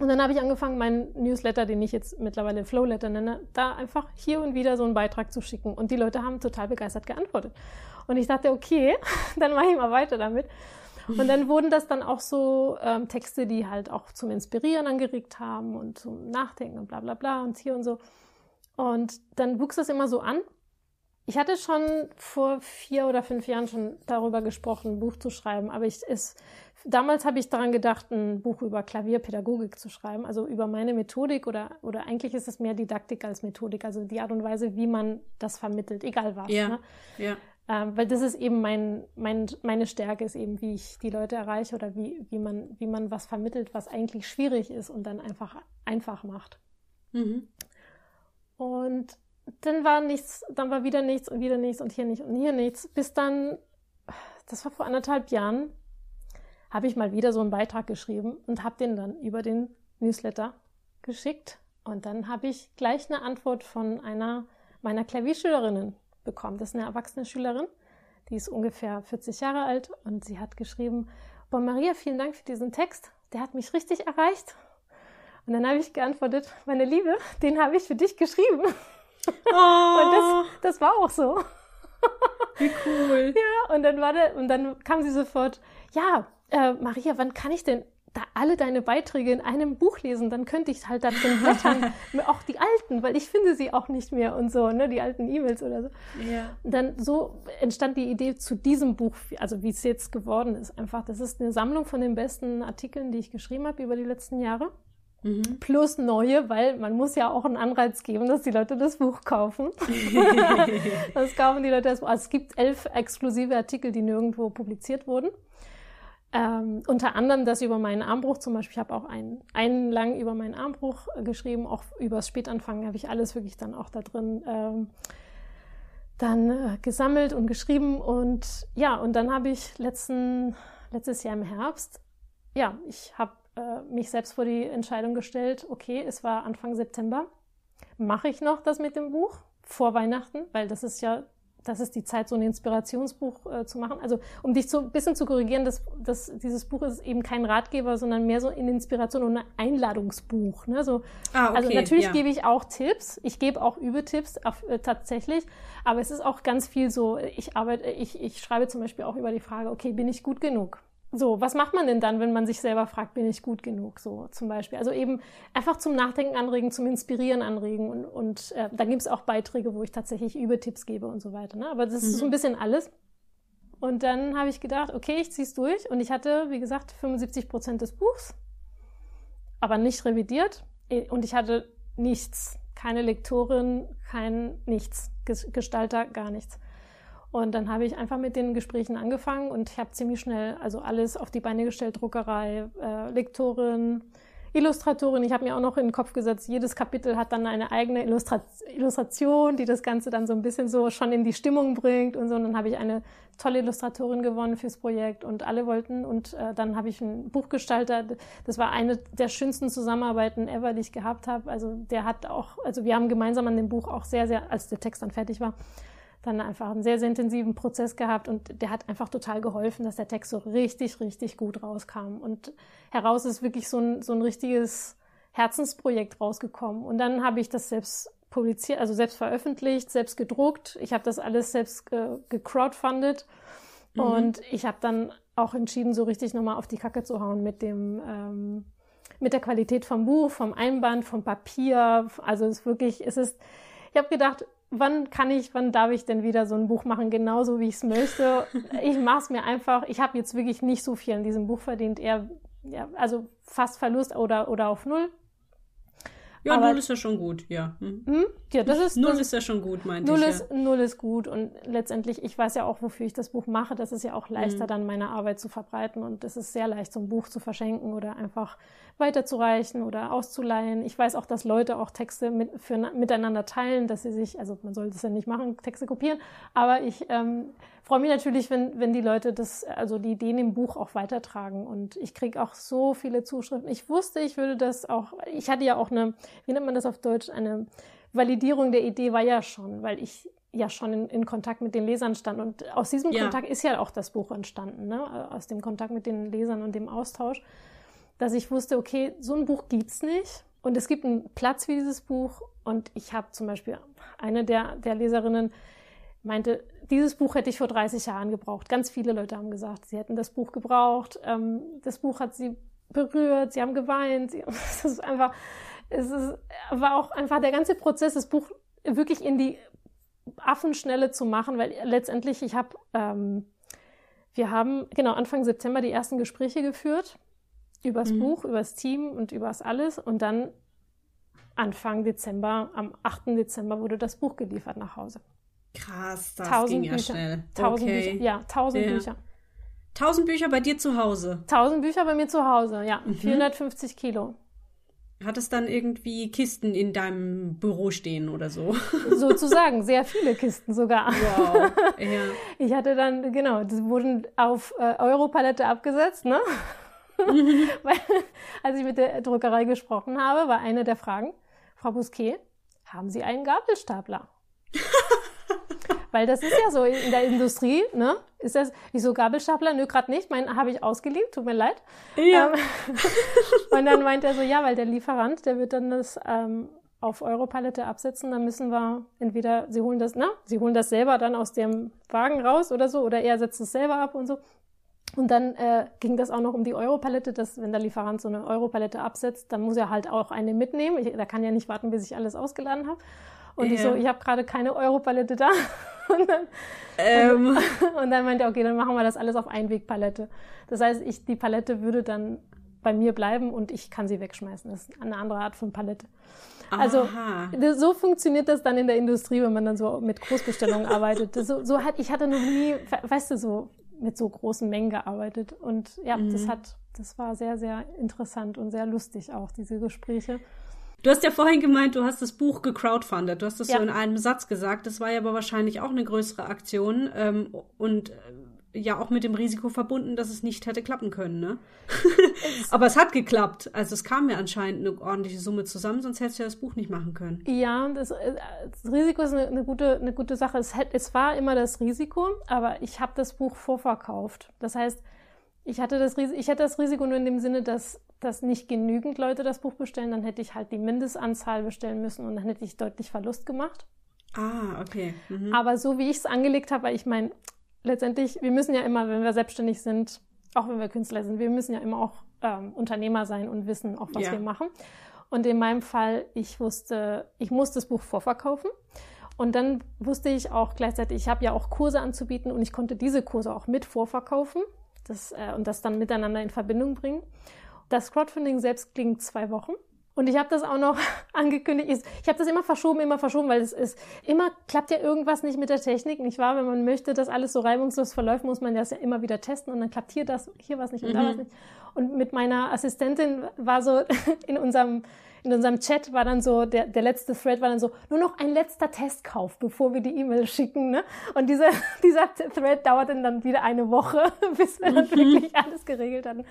Speaker 2: Und dann habe ich angefangen, meinen Newsletter, den ich jetzt mittlerweile Flowletter nenne, da einfach hier und wieder so einen Beitrag zu schicken. Und die Leute haben total begeistert geantwortet. Und ich dachte, okay, dann mache ich mal weiter damit. Und dann wurden das dann auch so ähm, Texte, die halt auch zum Inspirieren angeregt haben und zum Nachdenken und bla bla bla und hier und so. Und dann wuchs das immer so an. Ich hatte schon vor vier oder fünf Jahren schon darüber gesprochen, ein Buch zu schreiben, aber ich, es Damals habe ich daran gedacht, ein Buch über Klavierpädagogik zu schreiben, also über meine Methodik oder, oder eigentlich ist es mehr Didaktik als Methodik, also die Art und Weise, wie man das vermittelt, egal was.
Speaker 1: Ja,
Speaker 2: ne?
Speaker 1: ja.
Speaker 2: Ähm, weil das ist eben mein, mein, meine Stärke, ist eben, wie ich die Leute erreiche oder wie, wie, man, wie man was vermittelt, was eigentlich schwierig ist und dann einfach einfach macht.
Speaker 1: Mhm.
Speaker 2: Und dann war nichts, dann war wieder nichts und wieder nichts und hier nichts und hier nichts, bis dann, das war vor anderthalb Jahren, habe ich mal wieder so einen Beitrag geschrieben und habe den dann über den Newsletter geschickt. Und dann habe ich gleich eine Antwort von einer meiner Klavierschülerinnen bekommen. Das ist eine erwachsene Schülerin, die ist ungefähr 40 Jahre alt und sie hat geschrieben, Boah, Maria, vielen Dank für diesen Text. Der hat mich richtig erreicht. Und dann habe ich geantwortet, meine Liebe, den habe ich für dich geschrieben.
Speaker 1: Oh.
Speaker 2: Und das, das war auch so.
Speaker 1: Wie cool.
Speaker 2: Ja, und dann war der, und dann kam sie sofort, ja, äh, Maria, wann kann ich denn da alle deine Beiträge in einem Buch lesen, dann könnte ich halt da drin blättern, auch die alten, weil ich finde sie auch nicht mehr und so, ne, die alten E-Mails oder so.
Speaker 1: Ja.
Speaker 2: Und dann so entstand die Idee zu diesem Buch, also wie es jetzt geworden ist, einfach, das ist eine Sammlung von den besten Artikeln, die ich geschrieben habe über die letzten Jahre. Mhm. Plus neue, weil man muss ja auch einen Anreiz geben, dass die Leute das Buch kaufen. das kaufen die Leute das Buch. Also es gibt elf exklusive Artikel, die nirgendwo publiziert wurden. Ähm, unter anderem das über meinen Armbruch zum Beispiel. Ich habe auch einen, einen lang über meinen Armbruch äh, geschrieben, auch über das Spätanfangen habe ich alles wirklich dann auch da drin ähm, dann äh, gesammelt und geschrieben. Und ja, und dann habe ich letzten, letztes Jahr im Herbst, ja, ich habe äh, mich selbst vor die Entscheidung gestellt, okay, es war Anfang September, mache ich noch das mit dem Buch vor Weihnachten, weil das ist ja das ist die Zeit, so ein Inspirationsbuch äh, zu machen. Also um dich so ein bisschen zu korrigieren, dass, dass dieses Buch ist eben kein Ratgeber, sondern mehr so eine Inspiration und ein Einladungsbuch. Ne? So, ah, okay, also natürlich ja. gebe ich auch Tipps, ich gebe auch Übetipps äh, tatsächlich, aber es ist auch ganz viel so, ich arbeite, ich, ich schreibe zum Beispiel auch über die Frage, okay, bin ich gut genug? So, was macht man denn dann, wenn man sich selber fragt, bin ich gut genug? So zum Beispiel. Also eben einfach zum Nachdenken anregen, zum Inspirieren anregen. Und, und äh, da gibt es auch Beiträge, wo ich tatsächlich Übetipps gebe und so weiter. Ne? Aber das mhm. ist so ein bisschen alles. Und dann habe ich gedacht, okay, ich ziehe es durch. Und ich hatte, wie gesagt, 75 Prozent des Buchs, aber nicht revidiert. Und ich hatte nichts. Keine Lektorin, kein nichts. Gestalter, gar nichts. Und dann habe ich einfach mit den Gesprächen angefangen und ich habe ziemlich schnell also alles auf die Beine gestellt, Druckerei, äh, Lektorin, Illustratorin. Ich habe mir auch noch in den Kopf gesetzt, jedes Kapitel hat dann eine eigene Illustra Illustration, die das Ganze dann so ein bisschen so schon in die Stimmung bringt und so. Und dann habe ich eine tolle Illustratorin gewonnen fürs Projekt und alle wollten. Und äh, dann habe ich ein Buch gestaltet. Das war eine der schönsten Zusammenarbeiten ever, die ich gehabt habe. Also der hat auch, also wir haben gemeinsam an dem Buch auch sehr, sehr, als der Text dann fertig war, dann einfach einen sehr, sehr intensiven Prozess gehabt und der hat einfach total geholfen, dass der Text so richtig, richtig gut rauskam. Und heraus ist wirklich so ein, so ein richtiges Herzensprojekt rausgekommen. Und dann habe ich das selbst publiziert, also selbst veröffentlicht, selbst gedruckt. Ich habe das alles selbst ge gecrowdfundet. Mhm. Und ich habe dann auch entschieden, so richtig nochmal auf die Kacke zu hauen mit dem, ähm, mit der Qualität vom Buch, vom Einband, vom Papier. Also es ist wirklich, es ist, ich habe gedacht, wann kann ich, wann darf ich denn wieder so ein Buch machen, genauso wie ich es möchte. Ich mache es mir einfach, ich habe jetzt wirklich nicht so viel an diesem Buch verdient, eher, ja, also fast Verlust oder, oder auf Null.
Speaker 1: Ja, Aber, null ist ja schon gut, ja. Hm?
Speaker 2: Hm? Ja, das ist.
Speaker 1: Null
Speaker 2: das,
Speaker 1: ist ja schon gut, meinte
Speaker 2: null
Speaker 1: ich.
Speaker 2: Ist, ja. Null ist gut und letztendlich, ich weiß ja auch, wofür ich das Buch mache. Das ist ja auch leichter, mhm. dann meine Arbeit zu verbreiten und es ist sehr leicht, so ein Buch zu verschenken oder einfach weiterzureichen oder auszuleihen. Ich weiß auch, dass Leute auch Texte mit, für, miteinander teilen, dass sie sich, also man sollte es ja nicht machen, Texte kopieren, aber ich ähm, freue mich natürlich, wenn, wenn die Leute das, also die Ideen im Buch auch weitertragen. Und ich kriege auch so viele Zuschriften. Ich wusste, ich würde das auch, ich hatte ja auch eine, wie nennt man das auf Deutsch, eine Validierung der Idee war ja schon, weil ich ja schon in, in Kontakt mit den Lesern stand. Und aus diesem ja. Kontakt ist ja auch das Buch entstanden, ne? aus dem Kontakt mit den Lesern und dem Austausch, dass ich wusste, okay, so ein Buch gibt's nicht. Und es gibt einen Platz für dieses Buch. Und ich habe zum Beispiel eine der, der Leserinnen meinte, dieses Buch hätte ich vor 30 Jahren gebraucht. Ganz viele Leute haben gesagt, sie hätten das Buch gebraucht. Ähm, das Buch hat sie berührt, sie haben geweint. Das ist einfach, es ist, war auch einfach der ganze Prozess, das Buch wirklich in die Affenschnelle zu machen, weil letztendlich ich habe, ähm, wir haben genau Anfang September die ersten Gespräche geführt übers mhm. Buch, übers Team und übers alles und dann Anfang Dezember, am 8. Dezember wurde das Buch geliefert nach Hause.
Speaker 1: Krass, das tausend ging ja
Speaker 2: Bücher.
Speaker 1: schnell.
Speaker 2: Tausend okay. Bücher, ja, tausend ja. Bücher.
Speaker 1: Tausend Bücher bei dir zu Hause?
Speaker 2: Tausend Bücher bei mir zu Hause, ja. Mhm. 450 Kilo.
Speaker 1: Hat es dann irgendwie Kisten in deinem Büro stehen oder so?
Speaker 2: Sozusagen, sehr viele Kisten sogar.
Speaker 1: Wow. Ja.
Speaker 2: Ich hatte dann, genau, das wurden auf äh, Europalette abgesetzt, ne? Mhm. Weil, als ich mit der Druckerei gesprochen habe, war eine der Fragen, Frau Busquet, haben Sie einen Gabelstapler? Weil das ist ja so in der Industrie, ne? Ist das, wieso Gabelstapler? Nö, gerade nicht. Meinen habe ich ausgeliehen, tut mir leid. Ja. Ähm, und dann meint er so, ja, weil der Lieferant, der wird dann das ähm, auf Europalette absetzen, dann müssen wir entweder, sie holen das, na, sie holen das selber dann aus dem Wagen raus oder so, oder er setzt es selber ab und so. Und dann äh, ging das auch noch um die Europalette, dass wenn der Lieferant so eine Europalette absetzt, dann muss er halt auch eine mitnehmen. Ich, der kann ja nicht warten, bis ich alles ausgeladen habe. Und yeah. ich so, ich habe gerade keine Europalette da. Und dann, ähm. und, dann meinte er, okay, dann machen wir das alles auf Einwegpalette. Das heißt, ich, die Palette würde dann bei mir bleiben und ich kann sie wegschmeißen. Das ist eine andere Art von Palette. Also so funktioniert das dann in der Industrie, wenn man dann so mit Großbestellungen arbeitet. So, so hat, ich hatte noch nie, weißt du, so mit so großen Mengen gearbeitet. Und ja, mhm. das hat, das war sehr, sehr interessant und sehr lustig auch, diese Gespräche.
Speaker 1: Du hast ja vorhin gemeint, du hast das Buch gecrowdfundet. Du hast das ja. so in einem Satz gesagt. Das war ja aber wahrscheinlich auch eine größere Aktion ähm, und äh, ja auch mit dem Risiko verbunden, dass es nicht hätte klappen können. Ne? aber es hat geklappt. Also es kam ja anscheinend eine ordentliche Summe zusammen, sonst hättest du ja das Buch nicht machen können.
Speaker 2: Ja, das, äh, das Risiko ist eine, eine, gute, eine gute Sache. Es, es war immer das Risiko, aber ich habe das Buch vorverkauft. Das heißt, ich hatte das, ich hatte das Risiko nur in dem Sinne, dass, dass nicht genügend Leute das Buch bestellen. Dann hätte ich halt die Mindestanzahl bestellen müssen und dann hätte ich deutlich Verlust gemacht.
Speaker 1: Ah, okay. Mhm.
Speaker 2: Aber so wie ich es angelegt habe, weil ich meine, letztendlich, wir müssen ja immer, wenn wir selbstständig sind, auch wenn wir Künstler sind, wir müssen ja immer auch ähm, Unternehmer sein und wissen auch, was ja. wir machen. Und in meinem Fall, ich wusste, ich muss das Buch vorverkaufen. Und dann wusste ich auch gleichzeitig, ich habe ja auch Kurse anzubieten und ich konnte diese Kurse auch mit vorverkaufen das, äh, und das dann miteinander in Verbindung bringen. Das Crowdfunding selbst ging zwei Wochen. Und ich habe das auch noch angekündigt. Ich habe das immer verschoben, immer verschoben, weil es ist immer klappt ja irgendwas nicht mit der Technik, nicht wahr? Wenn man möchte, dass alles so reibungslos verläuft, muss man das ja immer wieder testen und dann klappt hier das, hier was nicht und mhm. da was nicht. Und mit meiner Assistentin war so in unserem in unserem Chat war dann so, der, der letzte Thread war dann so, nur noch ein letzter Testkauf, bevor wir die E-Mail schicken. Ne? Und dieser, dieser Thread dauerte dann wieder eine Woche, bis wir dann mhm. wirklich alles geregelt hatten.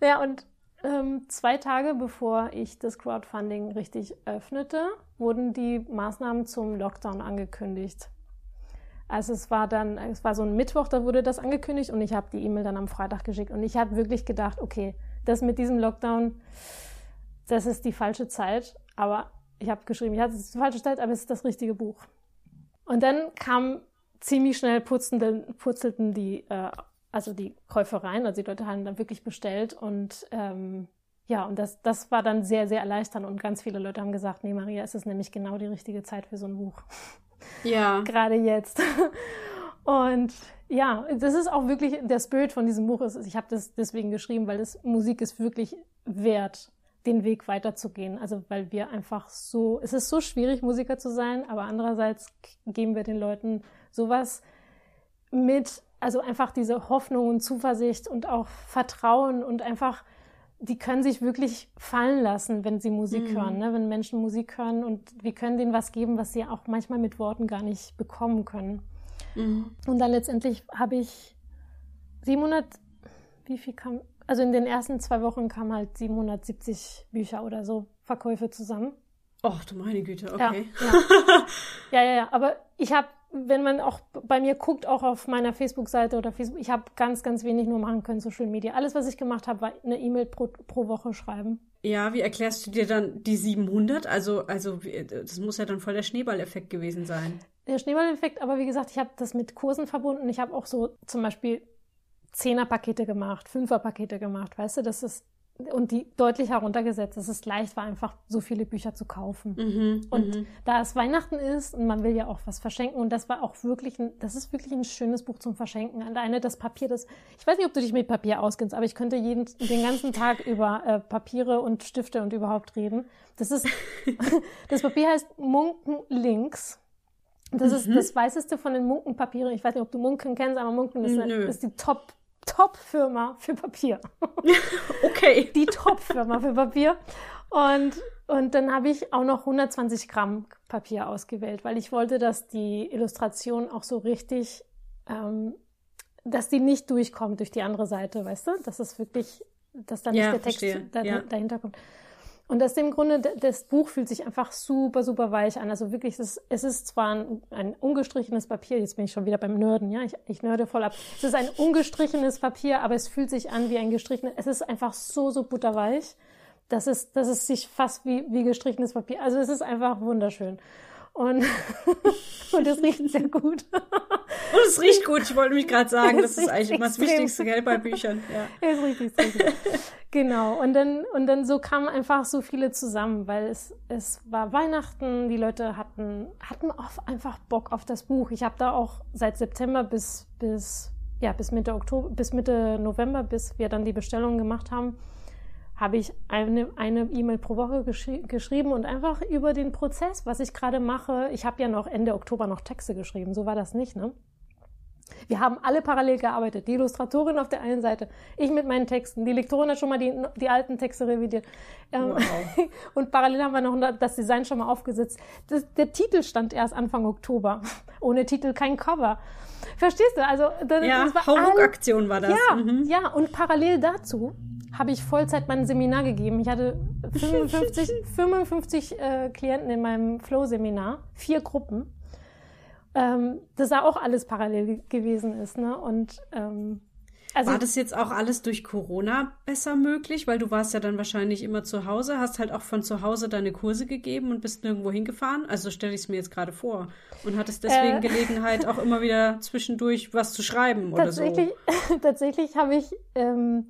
Speaker 2: Ja, und ähm, zwei Tage bevor ich das Crowdfunding richtig öffnete, wurden die Maßnahmen zum Lockdown angekündigt. Also es war dann, es war so ein Mittwoch, da wurde das angekündigt und ich habe die E-Mail dann am Freitag geschickt und ich habe wirklich gedacht, okay, das mit diesem Lockdown, das ist die falsche Zeit. Aber ich habe geschrieben, ja, das ist die falsche Zeit, aber es ist das richtige Buch. Und dann kam ziemlich schnell putzende, purzelten die, äh, also die Käufe rein, also die Leute haben dann wirklich bestellt und ähm, ja, und das, das war dann sehr, sehr erleichternd und ganz viele Leute haben gesagt, nee, Maria, es ist nämlich genau die richtige Zeit für so ein Buch.
Speaker 1: Ja.
Speaker 2: Gerade jetzt. Und ja, das ist auch wirklich der Spirit von diesem Buch. Ich habe das deswegen geschrieben, weil das Musik ist wirklich wert den Weg weiterzugehen. Also weil wir einfach so, es ist so schwierig, Musiker zu sein, aber andererseits geben wir den Leuten sowas mit, also einfach diese Hoffnung und Zuversicht und auch Vertrauen und einfach, die können sich wirklich fallen lassen, wenn sie Musik mhm. hören, ne? wenn Menschen Musik hören und wir können denen was geben, was sie auch manchmal mit Worten gar nicht bekommen können. Mhm. Und dann letztendlich habe ich 700, wie viel kam, also in den ersten zwei Wochen kamen halt 770 Bücher oder so Verkäufe zusammen.
Speaker 1: Ach du meine Güte, okay.
Speaker 2: Ja, ja, ja, ja, ja. aber ich habe, wenn man auch bei mir guckt, auch auf meiner Facebook-Seite oder Facebook, ich habe ganz, ganz wenig nur machen können, Social Media. Alles, was ich gemacht habe, war eine E-Mail pro, pro Woche schreiben.
Speaker 1: Ja, wie erklärst du dir dann die 700? Also, also das muss ja dann voll der Schneeballeffekt gewesen sein.
Speaker 2: Der Schneeballeffekt, aber wie gesagt, ich habe das mit Kursen verbunden. Ich habe auch so zum Beispiel Zehner-Pakete gemacht, Fünfer-Pakete gemacht, weißt du, das ist und die deutlich heruntergesetzt, dass es leicht war, einfach so viele Bücher zu kaufen. Mhm, und mhm. da es Weihnachten ist und man will ja auch was verschenken und das war auch wirklich, ein, das ist wirklich ein schönes Buch zum Verschenken. Alleine das Papier, das, ich weiß nicht, ob du dich mit Papier auskennst, aber ich könnte jeden, den ganzen Tag über äh, Papiere und Stifte und überhaupt reden. Das ist, das Papier heißt Munken Links. Das mhm. ist das weißeste von den Munkenpapieren. Ich weiß nicht, ob du Munken kennst, aber Munken ist, eine, ist die Top Top-Firma für Papier.
Speaker 1: okay.
Speaker 2: Die Top-Firma für Papier. Und, und dann habe ich auch noch 120 Gramm Papier ausgewählt, weil ich wollte, dass die Illustration auch so richtig, ähm, dass die nicht durchkommt durch die andere Seite, weißt du? Dass es wirklich, dass da nicht ja, der Text da, ja. dahinter kommt. Und aus dem Grunde, das Buch fühlt sich einfach super, super weich an. Also wirklich, es ist, zwar ein, ein ungestrichenes Papier, jetzt bin ich schon wieder beim Nörden, ja, ich, ich nörde voll ab. Es ist ein ungestrichenes Papier, aber es fühlt sich an wie ein gestrichenes, es ist einfach so, so butterweich, dass es, dass es sich fast wie, wie gestrichenes Papier, also es ist einfach wunderschön. Und, und es riecht sehr gut.
Speaker 1: Und es riecht gut, ich wollte mich gerade sagen, das ist eigentlich immer das Wichtigste, gell, bei Büchern. Ja.
Speaker 2: Es riecht extrem gut. Genau. Und dann, und dann so kamen einfach so viele zusammen, weil es, es war Weihnachten, die Leute hatten, hatten auch einfach Bock auf das Buch. Ich habe da auch seit September bis, bis, ja, bis Mitte Oktober, bis Mitte November, bis wir dann die Bestellung gemacht haben, habe ich eine eine E-Mail pro Woche geschri geschrieben und einfach über den Prozess, was ich gerade mache. Ich habe ja noch Ende Oktober noch Texte geschrieben, so war das nicht, ne? Wir haben alle parallel gearbeitet. Die Illustratorin auf der einen Seite, ich mit meinen Texten, die Lektorin hat schon mal die, die alten Texte revidiert. Ähm, wow. und parallel haben wir noch das Design schon mal aufgesetzt. Das, der Titel stand erst Anfang Oktober. Ohne Titel kein Cover. Verstehst du? Also
Speaker 1: das, ja, das war aktion war das.
Speaker 2: Ja, mhm. ja, und parallel dazu habe ich Vollzeit mein Seminar gegeben. Ich hatte 55, 55 äh, Klienten in meinem Flow-Seminar, vier Gruppen ähm, das da auch alles parallel gewesen ist. Ne? Und ähm,
Speaker 1: also, war das jetzt auch alles durch Corona besser möglich? Weil du warst ja dann wahrscheinlich immer zu Hause, hast halt auch von zu Hause deine Kurse gegeben und bist nirgendwo hingefahren. Also stelle ich es mir jetzt gerade vor. Und hattest deswegen äh, Gelegenheit, auch immer wieder zwischendurch was zu schreiben oder so.
Speaker 2: tatsächlich habe ich ähm,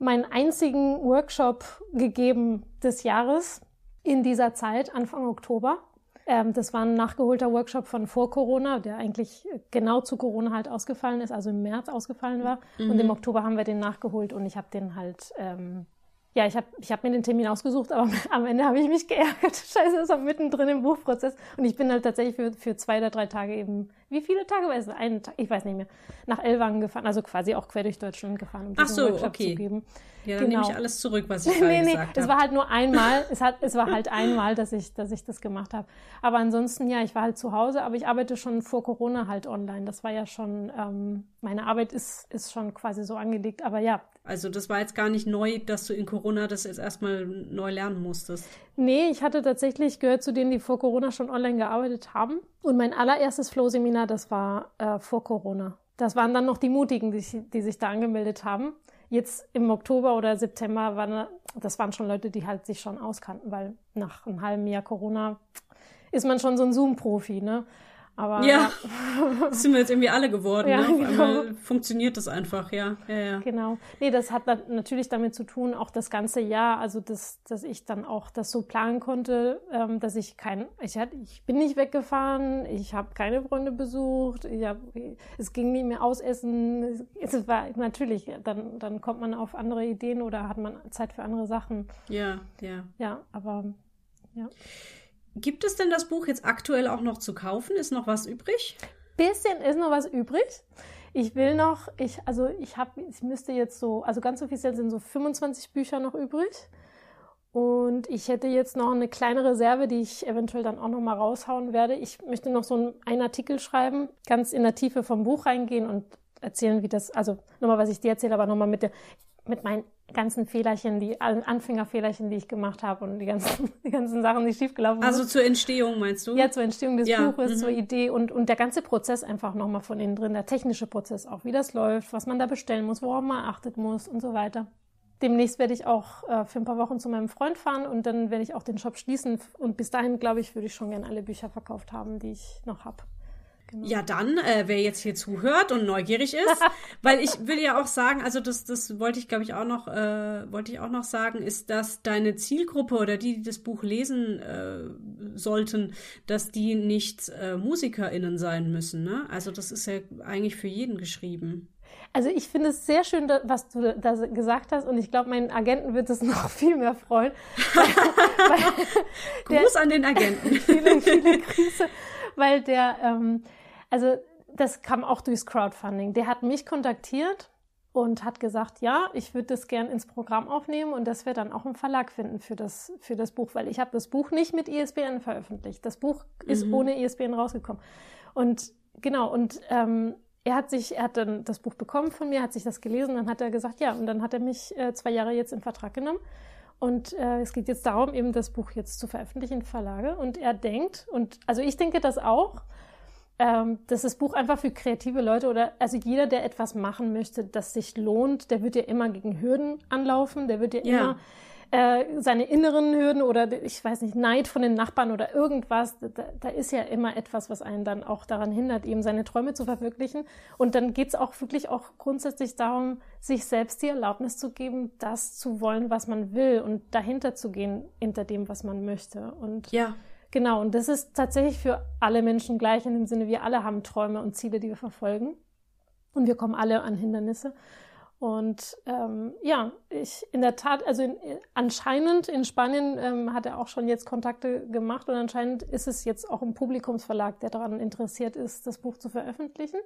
Speaker 2: meinen einzigen Workshop gegeben des Jahres in dieser Zeit, Anfang Oktober. Ähm, das war ein nachgeholter Workshop von vor Corona, der eigentlich genau zu Corona halt ausgefallen ist, also im März ausgefallen war. Mhm. Und im Oktober haben wir den nachgeholt und ich habe den halt ähm, ja, ich habe ich hab mir den Termin ausgesucht, aber am Ende habe ich mich geärgert. Scheiße, das war mittendrin im Buchprozess. Und ich bin halt tatsächlich für, für zwei oder drei Tage eben, wie viele Tage war es? Einen Tag, ich weiß nicht mehr, nach Elwangen gefahren, also quasi auch quer durch Deutschland gefahren, um
Speaker 1: Ach so, Workshop okay. zu geben. Ja, dann genau. nehme ich alles zurück, was ich gerade nee, nee, gesagt
Speaker 2: habe. Es war halt nur einmal, es, hat, es war halt einmal, dass ich, dass ich das gemacht habe. Aber ansonsten, ja, ich war halt zu Hause, aber ich arbeite schon vor Corona halt online. Das war ja schon, ähm, meine Arbeit ist, ist schon quasi so angelegt. Aber ja,
Speaker 1: also das war jetzt gar nicht neu, dass du in Corona das jetzt erstmal neu lernen musstest.
Speaker 2: Nee, ich hatte tatsächlich gehört zu denen, die vor Corona schon online gearbeitet haben. Und mein allererstes Flow-Seminar, das war äh, vor Corona. Das waren dann noch die Mutigen, die, die sich da angemeldet haben. Jetzt im Oktober oder September waren das waren schon Leute, die halt sich schon auskannten, weil nach einem halben Jahr Corona ist man schon so ein Zoom-Profi, ne?
Speaker 1: Aber ja, ja. sind wir jetzt irgendwie alle geworden. Ja, ne? Genau. funktioniert das einfach, ja. ja, ja.
Speaker 2: Genau. Nee, das hat natürlich damit zu tun, auch das ganze Jahr, also dass, dass ich dann auch das so planen konnte, ähm, dass ich kein, ich, hatte, ich bin nicht weggefahren, ich habe keine Freunde besucht, ich hab, es ging nie mehr ausessen. Es war natürlich, dann, dann kommt man auf andere Ideen oder hat man Zeit für andere Sachen.
Speaker 1: Ja, ja.
Speaker 2: Ja, aber ja.
Speaker 1: Gibt es denn das Buch jetzt aktuell auch noch zu kaufen? Ist noch was übrig?
Speaker 2: Bisschen ist noch was übrig. Ich will noch, ich, also ich habe, ich müsste jetzt so, also ganz offiziell sind so 25 Bücher noch übrig. Und ich hätte jetzt noch eine kleine Reserve, die ich eventuell dann auch noch mal raushauen werde. Ich möchte noch so einen, einen Artikel schreiben, ganz in der Tiefe vom Buch reingehen und erzählen, wie das, also nochmal, was ich dir erzähle, aber nochmal mit der, mit meinen ganzen Fehlerchen, die Anfängerfehlerchen, die ich gemacht habe und die ganzen, die ganzen Sachen, die schiefgelaufen
Speaker 1: sind. Also zur Entstehung meinst du?
Speaker 2: Ja, zur Entstehung des ja. Buches, mhm. zur Idee und, und der ganze Prozess einfach nochmal von innen drin, der technische Prozess auch, wie das läuft, was man da bestellen muss, worauf man achtet muss und so weiter. Demnächst werde ich auch äh, für ein paar Wochen zu meinem Freund fahren und dann werde ich auch den Shop schließen und bis dahin, glaube ich, würde ich schon gerne alle Bücher verkauft haben, die ich noch habe.
Speaker 1: Genau. Ja, dann, äh, wer jetzt hier zuhört und neugierig ist, weil ich will ja auch sagen, also das, das wollte ich, glaube ich, auch noch, äh, wollte ich auch noch sagen, ist, dass deine Zielgruppe oder die, die das Buch lesen äh, sollten, dass die nicht äh, MusikerInnen sein müssen. Ne? Also das ist ja eigentlich für jeden geschrieben.
Speaker 2: Also ich finde es sehr schön, was du da gesagt hast und ich glaube, meinen Agenten wird es noch viel mehr freuen.
Speaker 1: Gruß der, an den Agenten.
Speaker 2: viele, viele Grüße, weil der ähm, also das kam auch durchs Crowdfunding. Der hat mich kontaktiert und hat gesagt, ja, ich würde das gern ins Programm aufnehmen und dass wir dann auch einen Verlag finden für das, für das Buch, weil ich habe das Buch nicht mit ISBN veröffentlicht. Das Buch ist mhm. ohne ISBN rausgekommen. Und genau, und ähm, er hat sich, er hat dann das Buch bekommen von mir, hat sich das gelesen, dann hat er gesagt, ja, und dann hat er mich äh, zwei Jahre jetzt in Vertrag genommen. Und äh, es geht jetzt darum, eben das Buch jetzt zu veröffentlichen in Verlage. Und er denkt, und also ich denke das auch, ähm, dass das Buch einfach für kreative Leute oder also jeder, der etwas machen möchte, das sich lohnt, der wird ja immer gegen Hürden anlaufen, der wird ja, ja. immer äh, seine inneren Hürden oder ich weiß nicht, Neid von den Nachbarn oder irgendwas, da, da ist ja immer etwas, was einen dann auch daran hindert, eben seine Träume zu verwirklichen. Und dann geht's auch wirklich auch grundsätzlich darum, sich selbst die Erlaubnis zu geben, das zu wollen, was man will und dahinter zu gehen, hinter dem, was man möchte. Und
Speaker 1: ja.
Speaker 2: Genau, und das ist tatsächlich für alle Menschen gleich in dem Sinne, wir alle haben Träume und Ziele, die wir verfolgen. Und wir kommen alle an Hindernisse. Und ähm, ja, ich in der Tat, also in, anscheinend in Spanien ähm, hat er auch schon jetzt Kontakte gemacht und anscheinend ist es jetzt auch ein Publikumsverlag, der daran interessiert ist, das Buch zu veröffentlichen.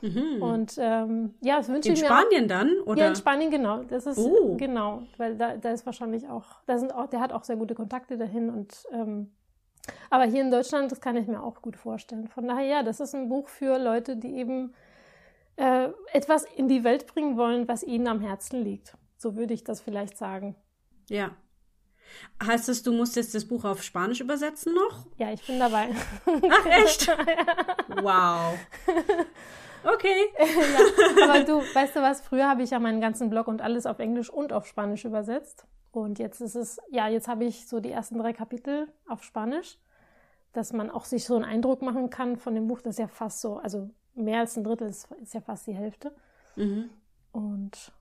Speaker 2: Mhm. Und ähm, ja, das wünsche
Speaker 1: ich
Speaker 2: mir.
Speaker 1: In Spanien auch. dann? Oder?
Speaker 2: Ja, in Spanien, genau. Das ist oh. genau, weil da, da ist wahrscheinlich auch, da sind auch, der hat auch sehr gute Kontakte dahin und ähm, aber hier in Deutschland, das kann ich mir auch gut vorstellen. Von daher, ja, das ist ein Buch für Leute, die eben äh, etwas in die Welt bringen wollen, was ihnen am Herzen liegt. So würde ich das vielleicht sagen.
Speaker 1: Ja. Heißt es, du musst jetzt das Buch auf Spanisch übersetzen noch?
Speaker 2: Ja, ich bin dabei.
Speaker 1: Ach, echt? wow. Okay.
Speaker 2: ja, aber du, weißt du was? Früher habe ich ja meinen ganzen Blog und alles auf Englisch und auf Spanisch übersetzt. Und jetzt ist es, ja, jetzt habe ich so die ersten drei Kapitel auf Spanisch, dass man auch sich so einen Eindruck machen kann von dem Buch. Das ist ja fast so, also mehr als ein Drittel ist, ist ja fast die Hälfte. Mhm. Und.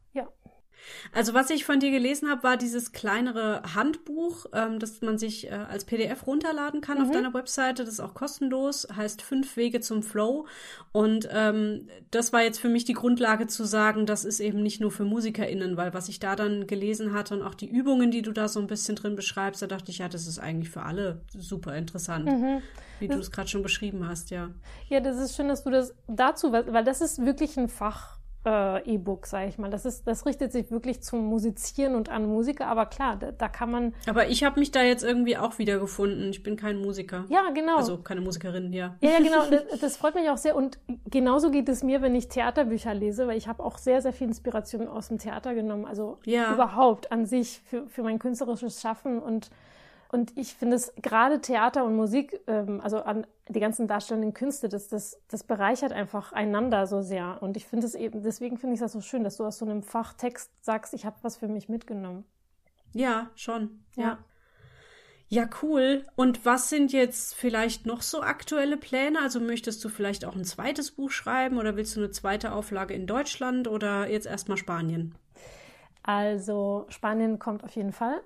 Speaker 1: Also was ich von dir gelesen habe, war dieses kleinere Handbuch, ähm, das man sich äh, als PDF runterladen kann mhm. auf deiner Webseite. Das ist auch kostenlos, heißt Fünf Wege zum Flow. Und ähm, das war jetzt für mich die Grundlage zu sagen, das ist eben nicht nur für MusikerInnen, weil was ich da dann gelesen hatte und auch die Übungen, die du da so ein bisschen drin beschreibst, da dachte ich, ja, das ist eigentlich für alle super interessant. Mhm. Wie du es gerade schon beschrieben hast, ja.
Speaker 2: Ja, das ist schön, dass du das dazu, weil das ist wirklich ein Fach äh, E-Book, sage ich mal. Das ist, das richtet sich wirklich zum Musizieren und an Musiker, aber klar, da, da kann man.
Speaker 1: Aber ich habe mich da jetzt irgendwie auch wiedergefunden. Ich bin kein Musiker.
Speaker 2: Ja, genau.
Speaker 1: Also keine Musikerin, ja.
Speaker 2: Ja, ja genau. Das, das, freut mich auch sehr. Und genauso geht es mir, wenn ich Theaterbücher lese, weil ich habe auch sehr, sehr viel Inspiration aus dem Theater genommen. Also ja. überhaupt an sich für, für mein künstlerisches Schaffen und und ich finde es gerade Theater und Musik, ähm, also an die ganzen darstellenden Künste, das, das, das bereichert einfach einander so sehr. Und ich finde es eben, deswegen finde ich das so schön, dass du aus so einem Fachtext sagst, ich habe was für mich mitgenommen.
Speaker 1: Ja, schon. Ja. ja. Ja, cool. Und was sind jetzt vielleicht noch so aktuelle Pläne? Also möchtest du vielleicht auch ein zweites Buch schreiben oder willst du eine zweite Auflage in Deutschland oder jetzt erstmal Spanien?
Speaker 2: Also Spanien kommt auf jeden Fall.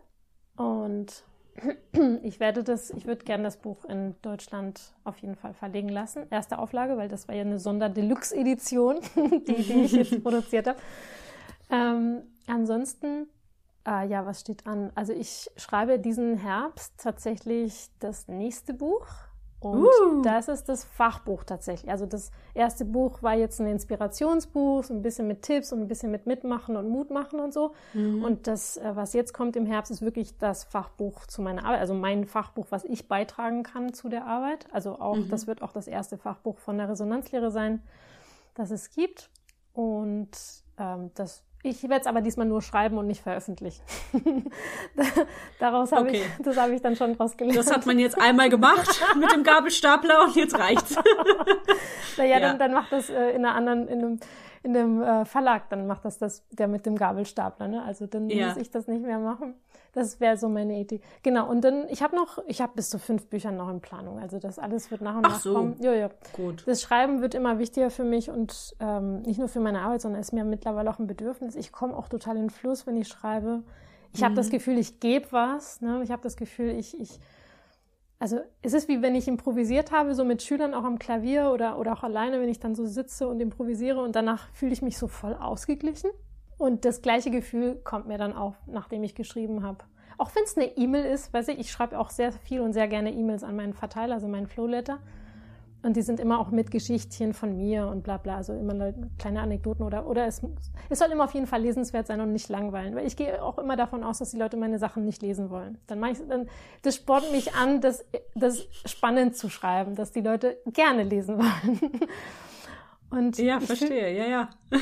Speaker 2: Und ich werde das, ich würde gerne das Buch in Deutschland auf jeden Fall verlegen lassen. Erste Auflage, weil das war ja eine Sonder-Deluxe-Edition, die, die ich jetzt produziert habe. Ähm, ansonsten, äh, ja, was steht an? Also ich schreibe diesen Herbst tatsächlich das nächste Buch. Und uh. das ist das Fachbuch tatsächlich. Also das erste Buch war jetzt ein Inspirationsbuch, so ein bisschen mit Tipps und ein bisschen mit Mitmachen und Mut machen und so. Mhm. Und das, äh, was jetzt kommt im Herbst, ist wirklich das Fachbuch zu meiner Arbeit, also mein Fachbuch, was ich beitragen kann zu der Arbeit. Also auch, mhm. das wird auch das erste Fachbuch von der Resonanzlehre sein, das es gibt. Und ähm, das ich werde es aber diesmal nur schreiben und nicht veröffentlichen. Daraus habe okay. ich, das habe ich dann schon rausgelernt.
Speaker 1: Das hat man jetzt einmal gemacht mit dem Gabelstapler und jetzt reicht's.
Speaker 2: naja, ja. dann, dann macht das äh, in einer anderen, in einem, in einem äh, Verlag, dann macht das das der mit dem Gabelstapler, ne? Also dann ja. muss ich das nicht mehr machen. Das wäre so meine Idee. Genau, und dann, ich habe noch, ich habe bis zu fünf Bücher noch in Planung. Also das alles wird nach und nach so. kommen. Ja, ja. Gut. Das Schreiben wird immer wichtiger für mich und ähm, nicht nur für meine Arbeit, sondern ist mir mittlerweile auch ein Bedürfnis. Ich komme auch total in den Fluss, wenn ich schreibe. Ich mhm. habe das Gefühl, ich gebe was. Ne? Ich habe das Gefühl, ich, ich, also es ist wie wenn ich improvisiert habe, so mit Schülern auch am Klavier oder, oder auch alleine, wenn ich dann so sitze und improvisiere und danach fühle ich mich so voll ausgeglichen. Und das gleiche Gefühl kommt mir dann auch, nachdem ich geschrieben habe. Auch wenn es eine E-Mail ist, weiß ich, ich schreibe auch sehr viel und sehr gerne E-Mails an meinen Verteiler, also meinen Flowletter. Und die sind immer auch mit Geschichtchen von mir und bla bla, also immer kleine Anekdoten oder, oder es, es soll immer auf jeden Fall lesenswert sein und nicht langweilen. Weil ich gehe auch immer davon aus, dass die Leute meine Sachen nicht lesen wollen. Dann mache ich, dann, das spornt mich an, das, das spannend zu schreiben, dass die Leute gerne lesen wollen.
Speaker 1: Und ja, verstehe, fühl, ja, ja.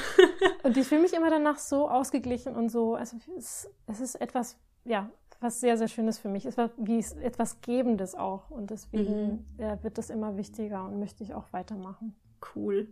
Speaker 2: und ich fühle mich immer danach so ausgeglichen und so, also es, es ist etwas, ja, was sehr, sehr Schönes für mich. Es war wie etwas Gebendes auch. Und deswegen mhm. ja, wird das immer wichtiger und möchte ich auch weitermachen.
Speaker 1: Cool.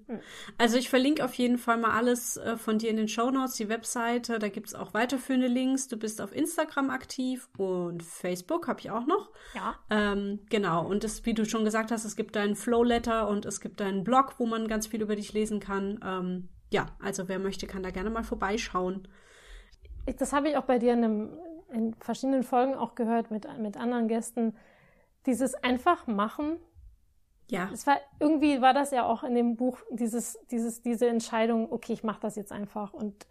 Speaker 1: Also ich verlinke auf jeden Fall mal alles äh, von dir in den Show Notes, die Webseite. Da gibt es auch weiterführende Links. Du bist auf Instagram aktiv und Facebook habe ich auch noch.
Speaker 2: Ja.
Speaker 1: Ähm, genau. Und das, wie du schon gesagt hast, es gibt deinen Flow-Letter und es gibt deinen Blog, wo man ganz viel über dich lesen kann. Ähm, ja, also wer möchte, kann da gerne mal vorbeischauen.
Speaker 2: Das habe ich auch bei dir in, einem, in verschiedenen Folgen auch gehört mit, mit anderen Gästen. Dieses einfach machen
Speaker 1: ja.
Speaker 2: Es war irgendwie war das ja auch in dem Buch dieses dieses diese Entscheidung, okay, ich mache das jetzt einfach und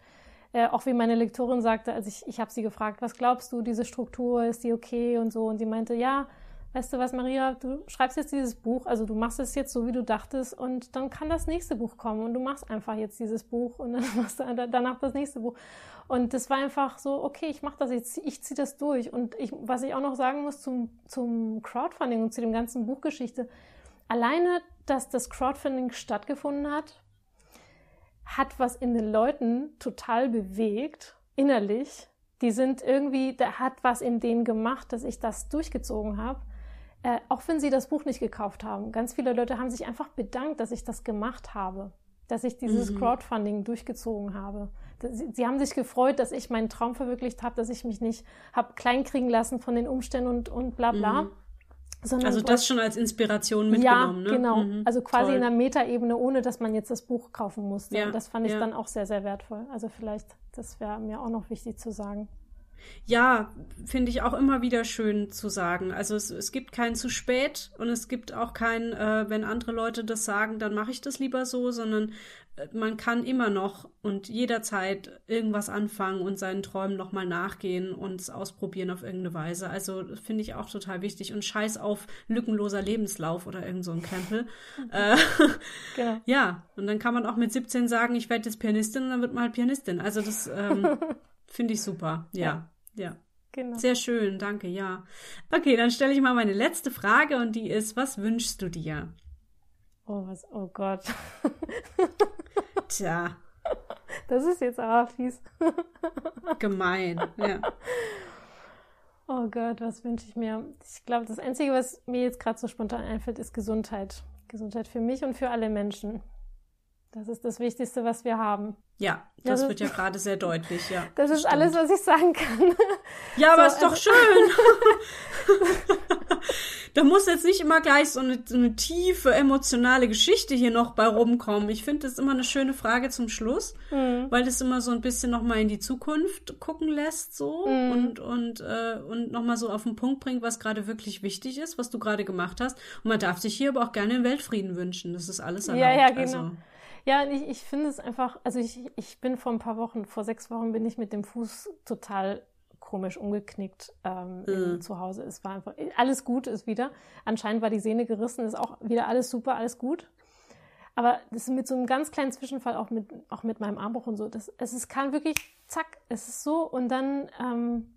Speaker 2: äh, auch wie meine Lektorin sagte, als ich ich habe sie gefragt, was glaubst du, diese Struktur ist die okay und so und sie meinte, ja, weißt du was, Maria, du schreibst jetzt dieses Buch, also du machst es jetzt so, wie du dachtest und dann kann das nächste Buch kommen und du machst einfach jetzt dieses Buch und dann machst du danach das nächste Buch. Und das war einfach so, okay, ich mache das jetzt, ich ziehe das durch. Und ich, was ich auch noch sagen muss zum, zum Crowdfunding und zu dem ganzen Buchgeschichte, alleine, dass das Crowdfunding stattgefunden hat, hat was in den Leuten total bewegt, innerlich. Die sind irgendwie, da hat was in denen gemacht, dass ich das durchgezogen habe. Äh, auch wenn sie das Buch nicht gekauft haben. Ganz viele Leute haben sich einfach bedankt, dass ich das gemacht habe, dass ich dieses mhm. Crowdfunding durchgezogen habe. Sie, sie, haben sich gefreut, dass ich meinen Traum verwirklicht habe, dass ich mich nicht habe kleinkriegen lassen von den Umständen und, und bla bla. Mhm.
Speaker 1: Sondern also das schon als Inspiration mitgenommen,
Speaker 2: ja,
Speaker 1: ne?
Speaker 2: genau. Mhm, also quasi toll. in der Metaebene, ohne dass man jetzt das Buch kaufen musste. Ja, und das fand ich ja. dann auch sehr, sehr wertvoll. Also vielleicht, das wäre mir auch noch wichtig zu sagen.
Speaker 1: Ja, finde ich auch immer wieder schön zu sagen. Also es, es gibt kein zu spät und es gibt auch kein, äh, wenn andere Leute das sagen, dann mache ich das lieber so, sondern man kann immer noch und jederzeit irgendwas anfangen und seinen Träumen nochmal nachgehen und es ausprobieren auf irgendeine Weise. Also finde ich auch total wichtig. Und scheiß auf lückenloser Lebenslauf oder irgend so ein Krempel. Äh, genau. Ja, und dann kann man auch mit 17 sagen, ich werde jetzt Pianistin und dann wird man halt Pianistin. Also das ähm, finde ich super. Ja, ja. ja. Genau. Sehr schön, danke, ja. Okay, dann stelle ich mal meine letzte Frage und die ist, was wünschst du dir?
Speaker 2: Oh, was, oh Gott.
Speaker 1: Tja.
Speaker 2: Das ist jetzt aber fies.
Speaker 1: Gemein, ja.
Speaker 2: Oh Gott, was wünsche ich mir? Ich glaube, das Einzige, was mir jetzt gerade so spontan einfällt, ist Gesundheit. Gesundheit für mich und für alle Menschen. Das ist das Wichtigste, was wir haben.
Speaker 1: Ja, das, das wird ja gerade sehr deutlich, ja.
Speaker 2: Das ist stimmt. alles, was ich sagen kann.
Speaker 1: Ja, aber so, ist doch also, schön. da muss jetzt nicht immer gleich so eine, so eine tiefe emotionale Geschichte hier noch bei rumkommen. Ich finde das immer eine schöne Frage zum Schluss, mhm. weil das immer so ein bisschen noch mal in die Zukunft gucken lässt so mhm. und und äh, und noch mal so auf den Punkt bringt, was gerade wirklich wichtig ist, was du gerade gemacht hast. Und man darf sich hier aber auch gerne den Weltfrieden wünschen. Das ist alles erlaubt.
Speaker 2: Ja, ja, genau. Also. Ja, ich, ich finde es einfach, also ich, ich bin vor ein paar Wochen, vor sechs Wochen bin ich mit dem Fuß total komisch umgeknickt ähm, mhm. zu Hause. Es war einfach, alles gut ist wieder. Anscheinend war die Sehne gerissen, ist auch wieder alles super, alles gut. Aber das ist mit so einem ganz kleinen Zwischenfall, auch mit, auch mit meinem Armbruch und so, das, es ist, kann wirklich, zack, es ist so und dann, ähm,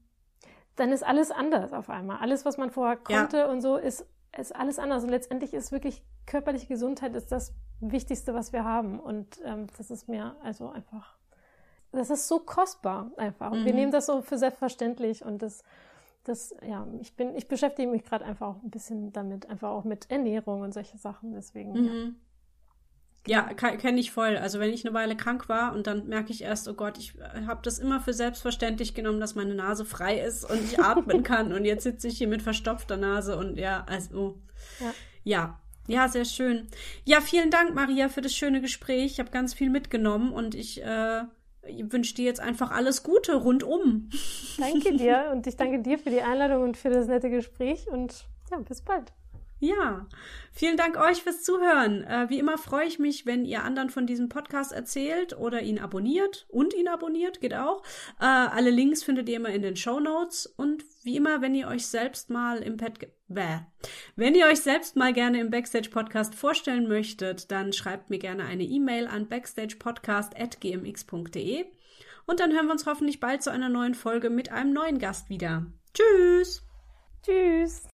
Speaker 2: dann ist alles anders auf einmal. Alles, was man vorher konnte ja. und so, ist, ist alles anders. Und letztendlich ist wirklich körperliche Gesundheit ist das Wichtigste, was wir haben. Und ähm, das ist mir also einfach das ist so kostbar einfach. Mhm. Wir nehmen das so für selbstverständlich und das, das, ja, ich bin, ich beschäftige mich gerade einfach auch ein bisschen damit, einfach auch mit Ernährung und solche Sachen. Deswegen,
Speaker 1: mhm. ja. Ja, kenne ich voll. Also wenn ich eine Weile krank war und dann merke ich erst, oh Gott, ich habe das immer für selbstverständlich genommen, dass meine Nase frei ist und ich atmen kann. Und jetzt sitze ich hier mit verstopfter Nase und ja, also ja. ja. Ja, sehr schön. Ja, vielen Dank, Maria, für das schöne Gespräch. Ich habe ganz viel mitgenommen und ich äh, wünsche dir jetzt einfach alles Gute rundum.
Speaker 2: Danke dir und ich danke dir für die Einladung und für das nette Gespräch und ja, bis bald.
Speaker 1: Ja, vielen Dank euch fürs Zuhören. Äh, wie immer freue ich mich, wenn ihr anderen von diesem Podcast erzählt oder ihn abonniert und ihn abonniert, geht auch. Äh, alle Links findet ihr immer in den Show Notes und wie immer, wenn ihr euch selbst mal im Pad wenn ihr euch selbst mal gerne im Backstage Podcast vorstellen möchtet, dann schreibt mir gerne eine E-Mail an backstagepodcast@gmx.de und dann hören wir uns hoffentlich bald zu einer neuen Folge mit einem neuen Gast wieder. Tschüss.
Speaker 2: Tschüss.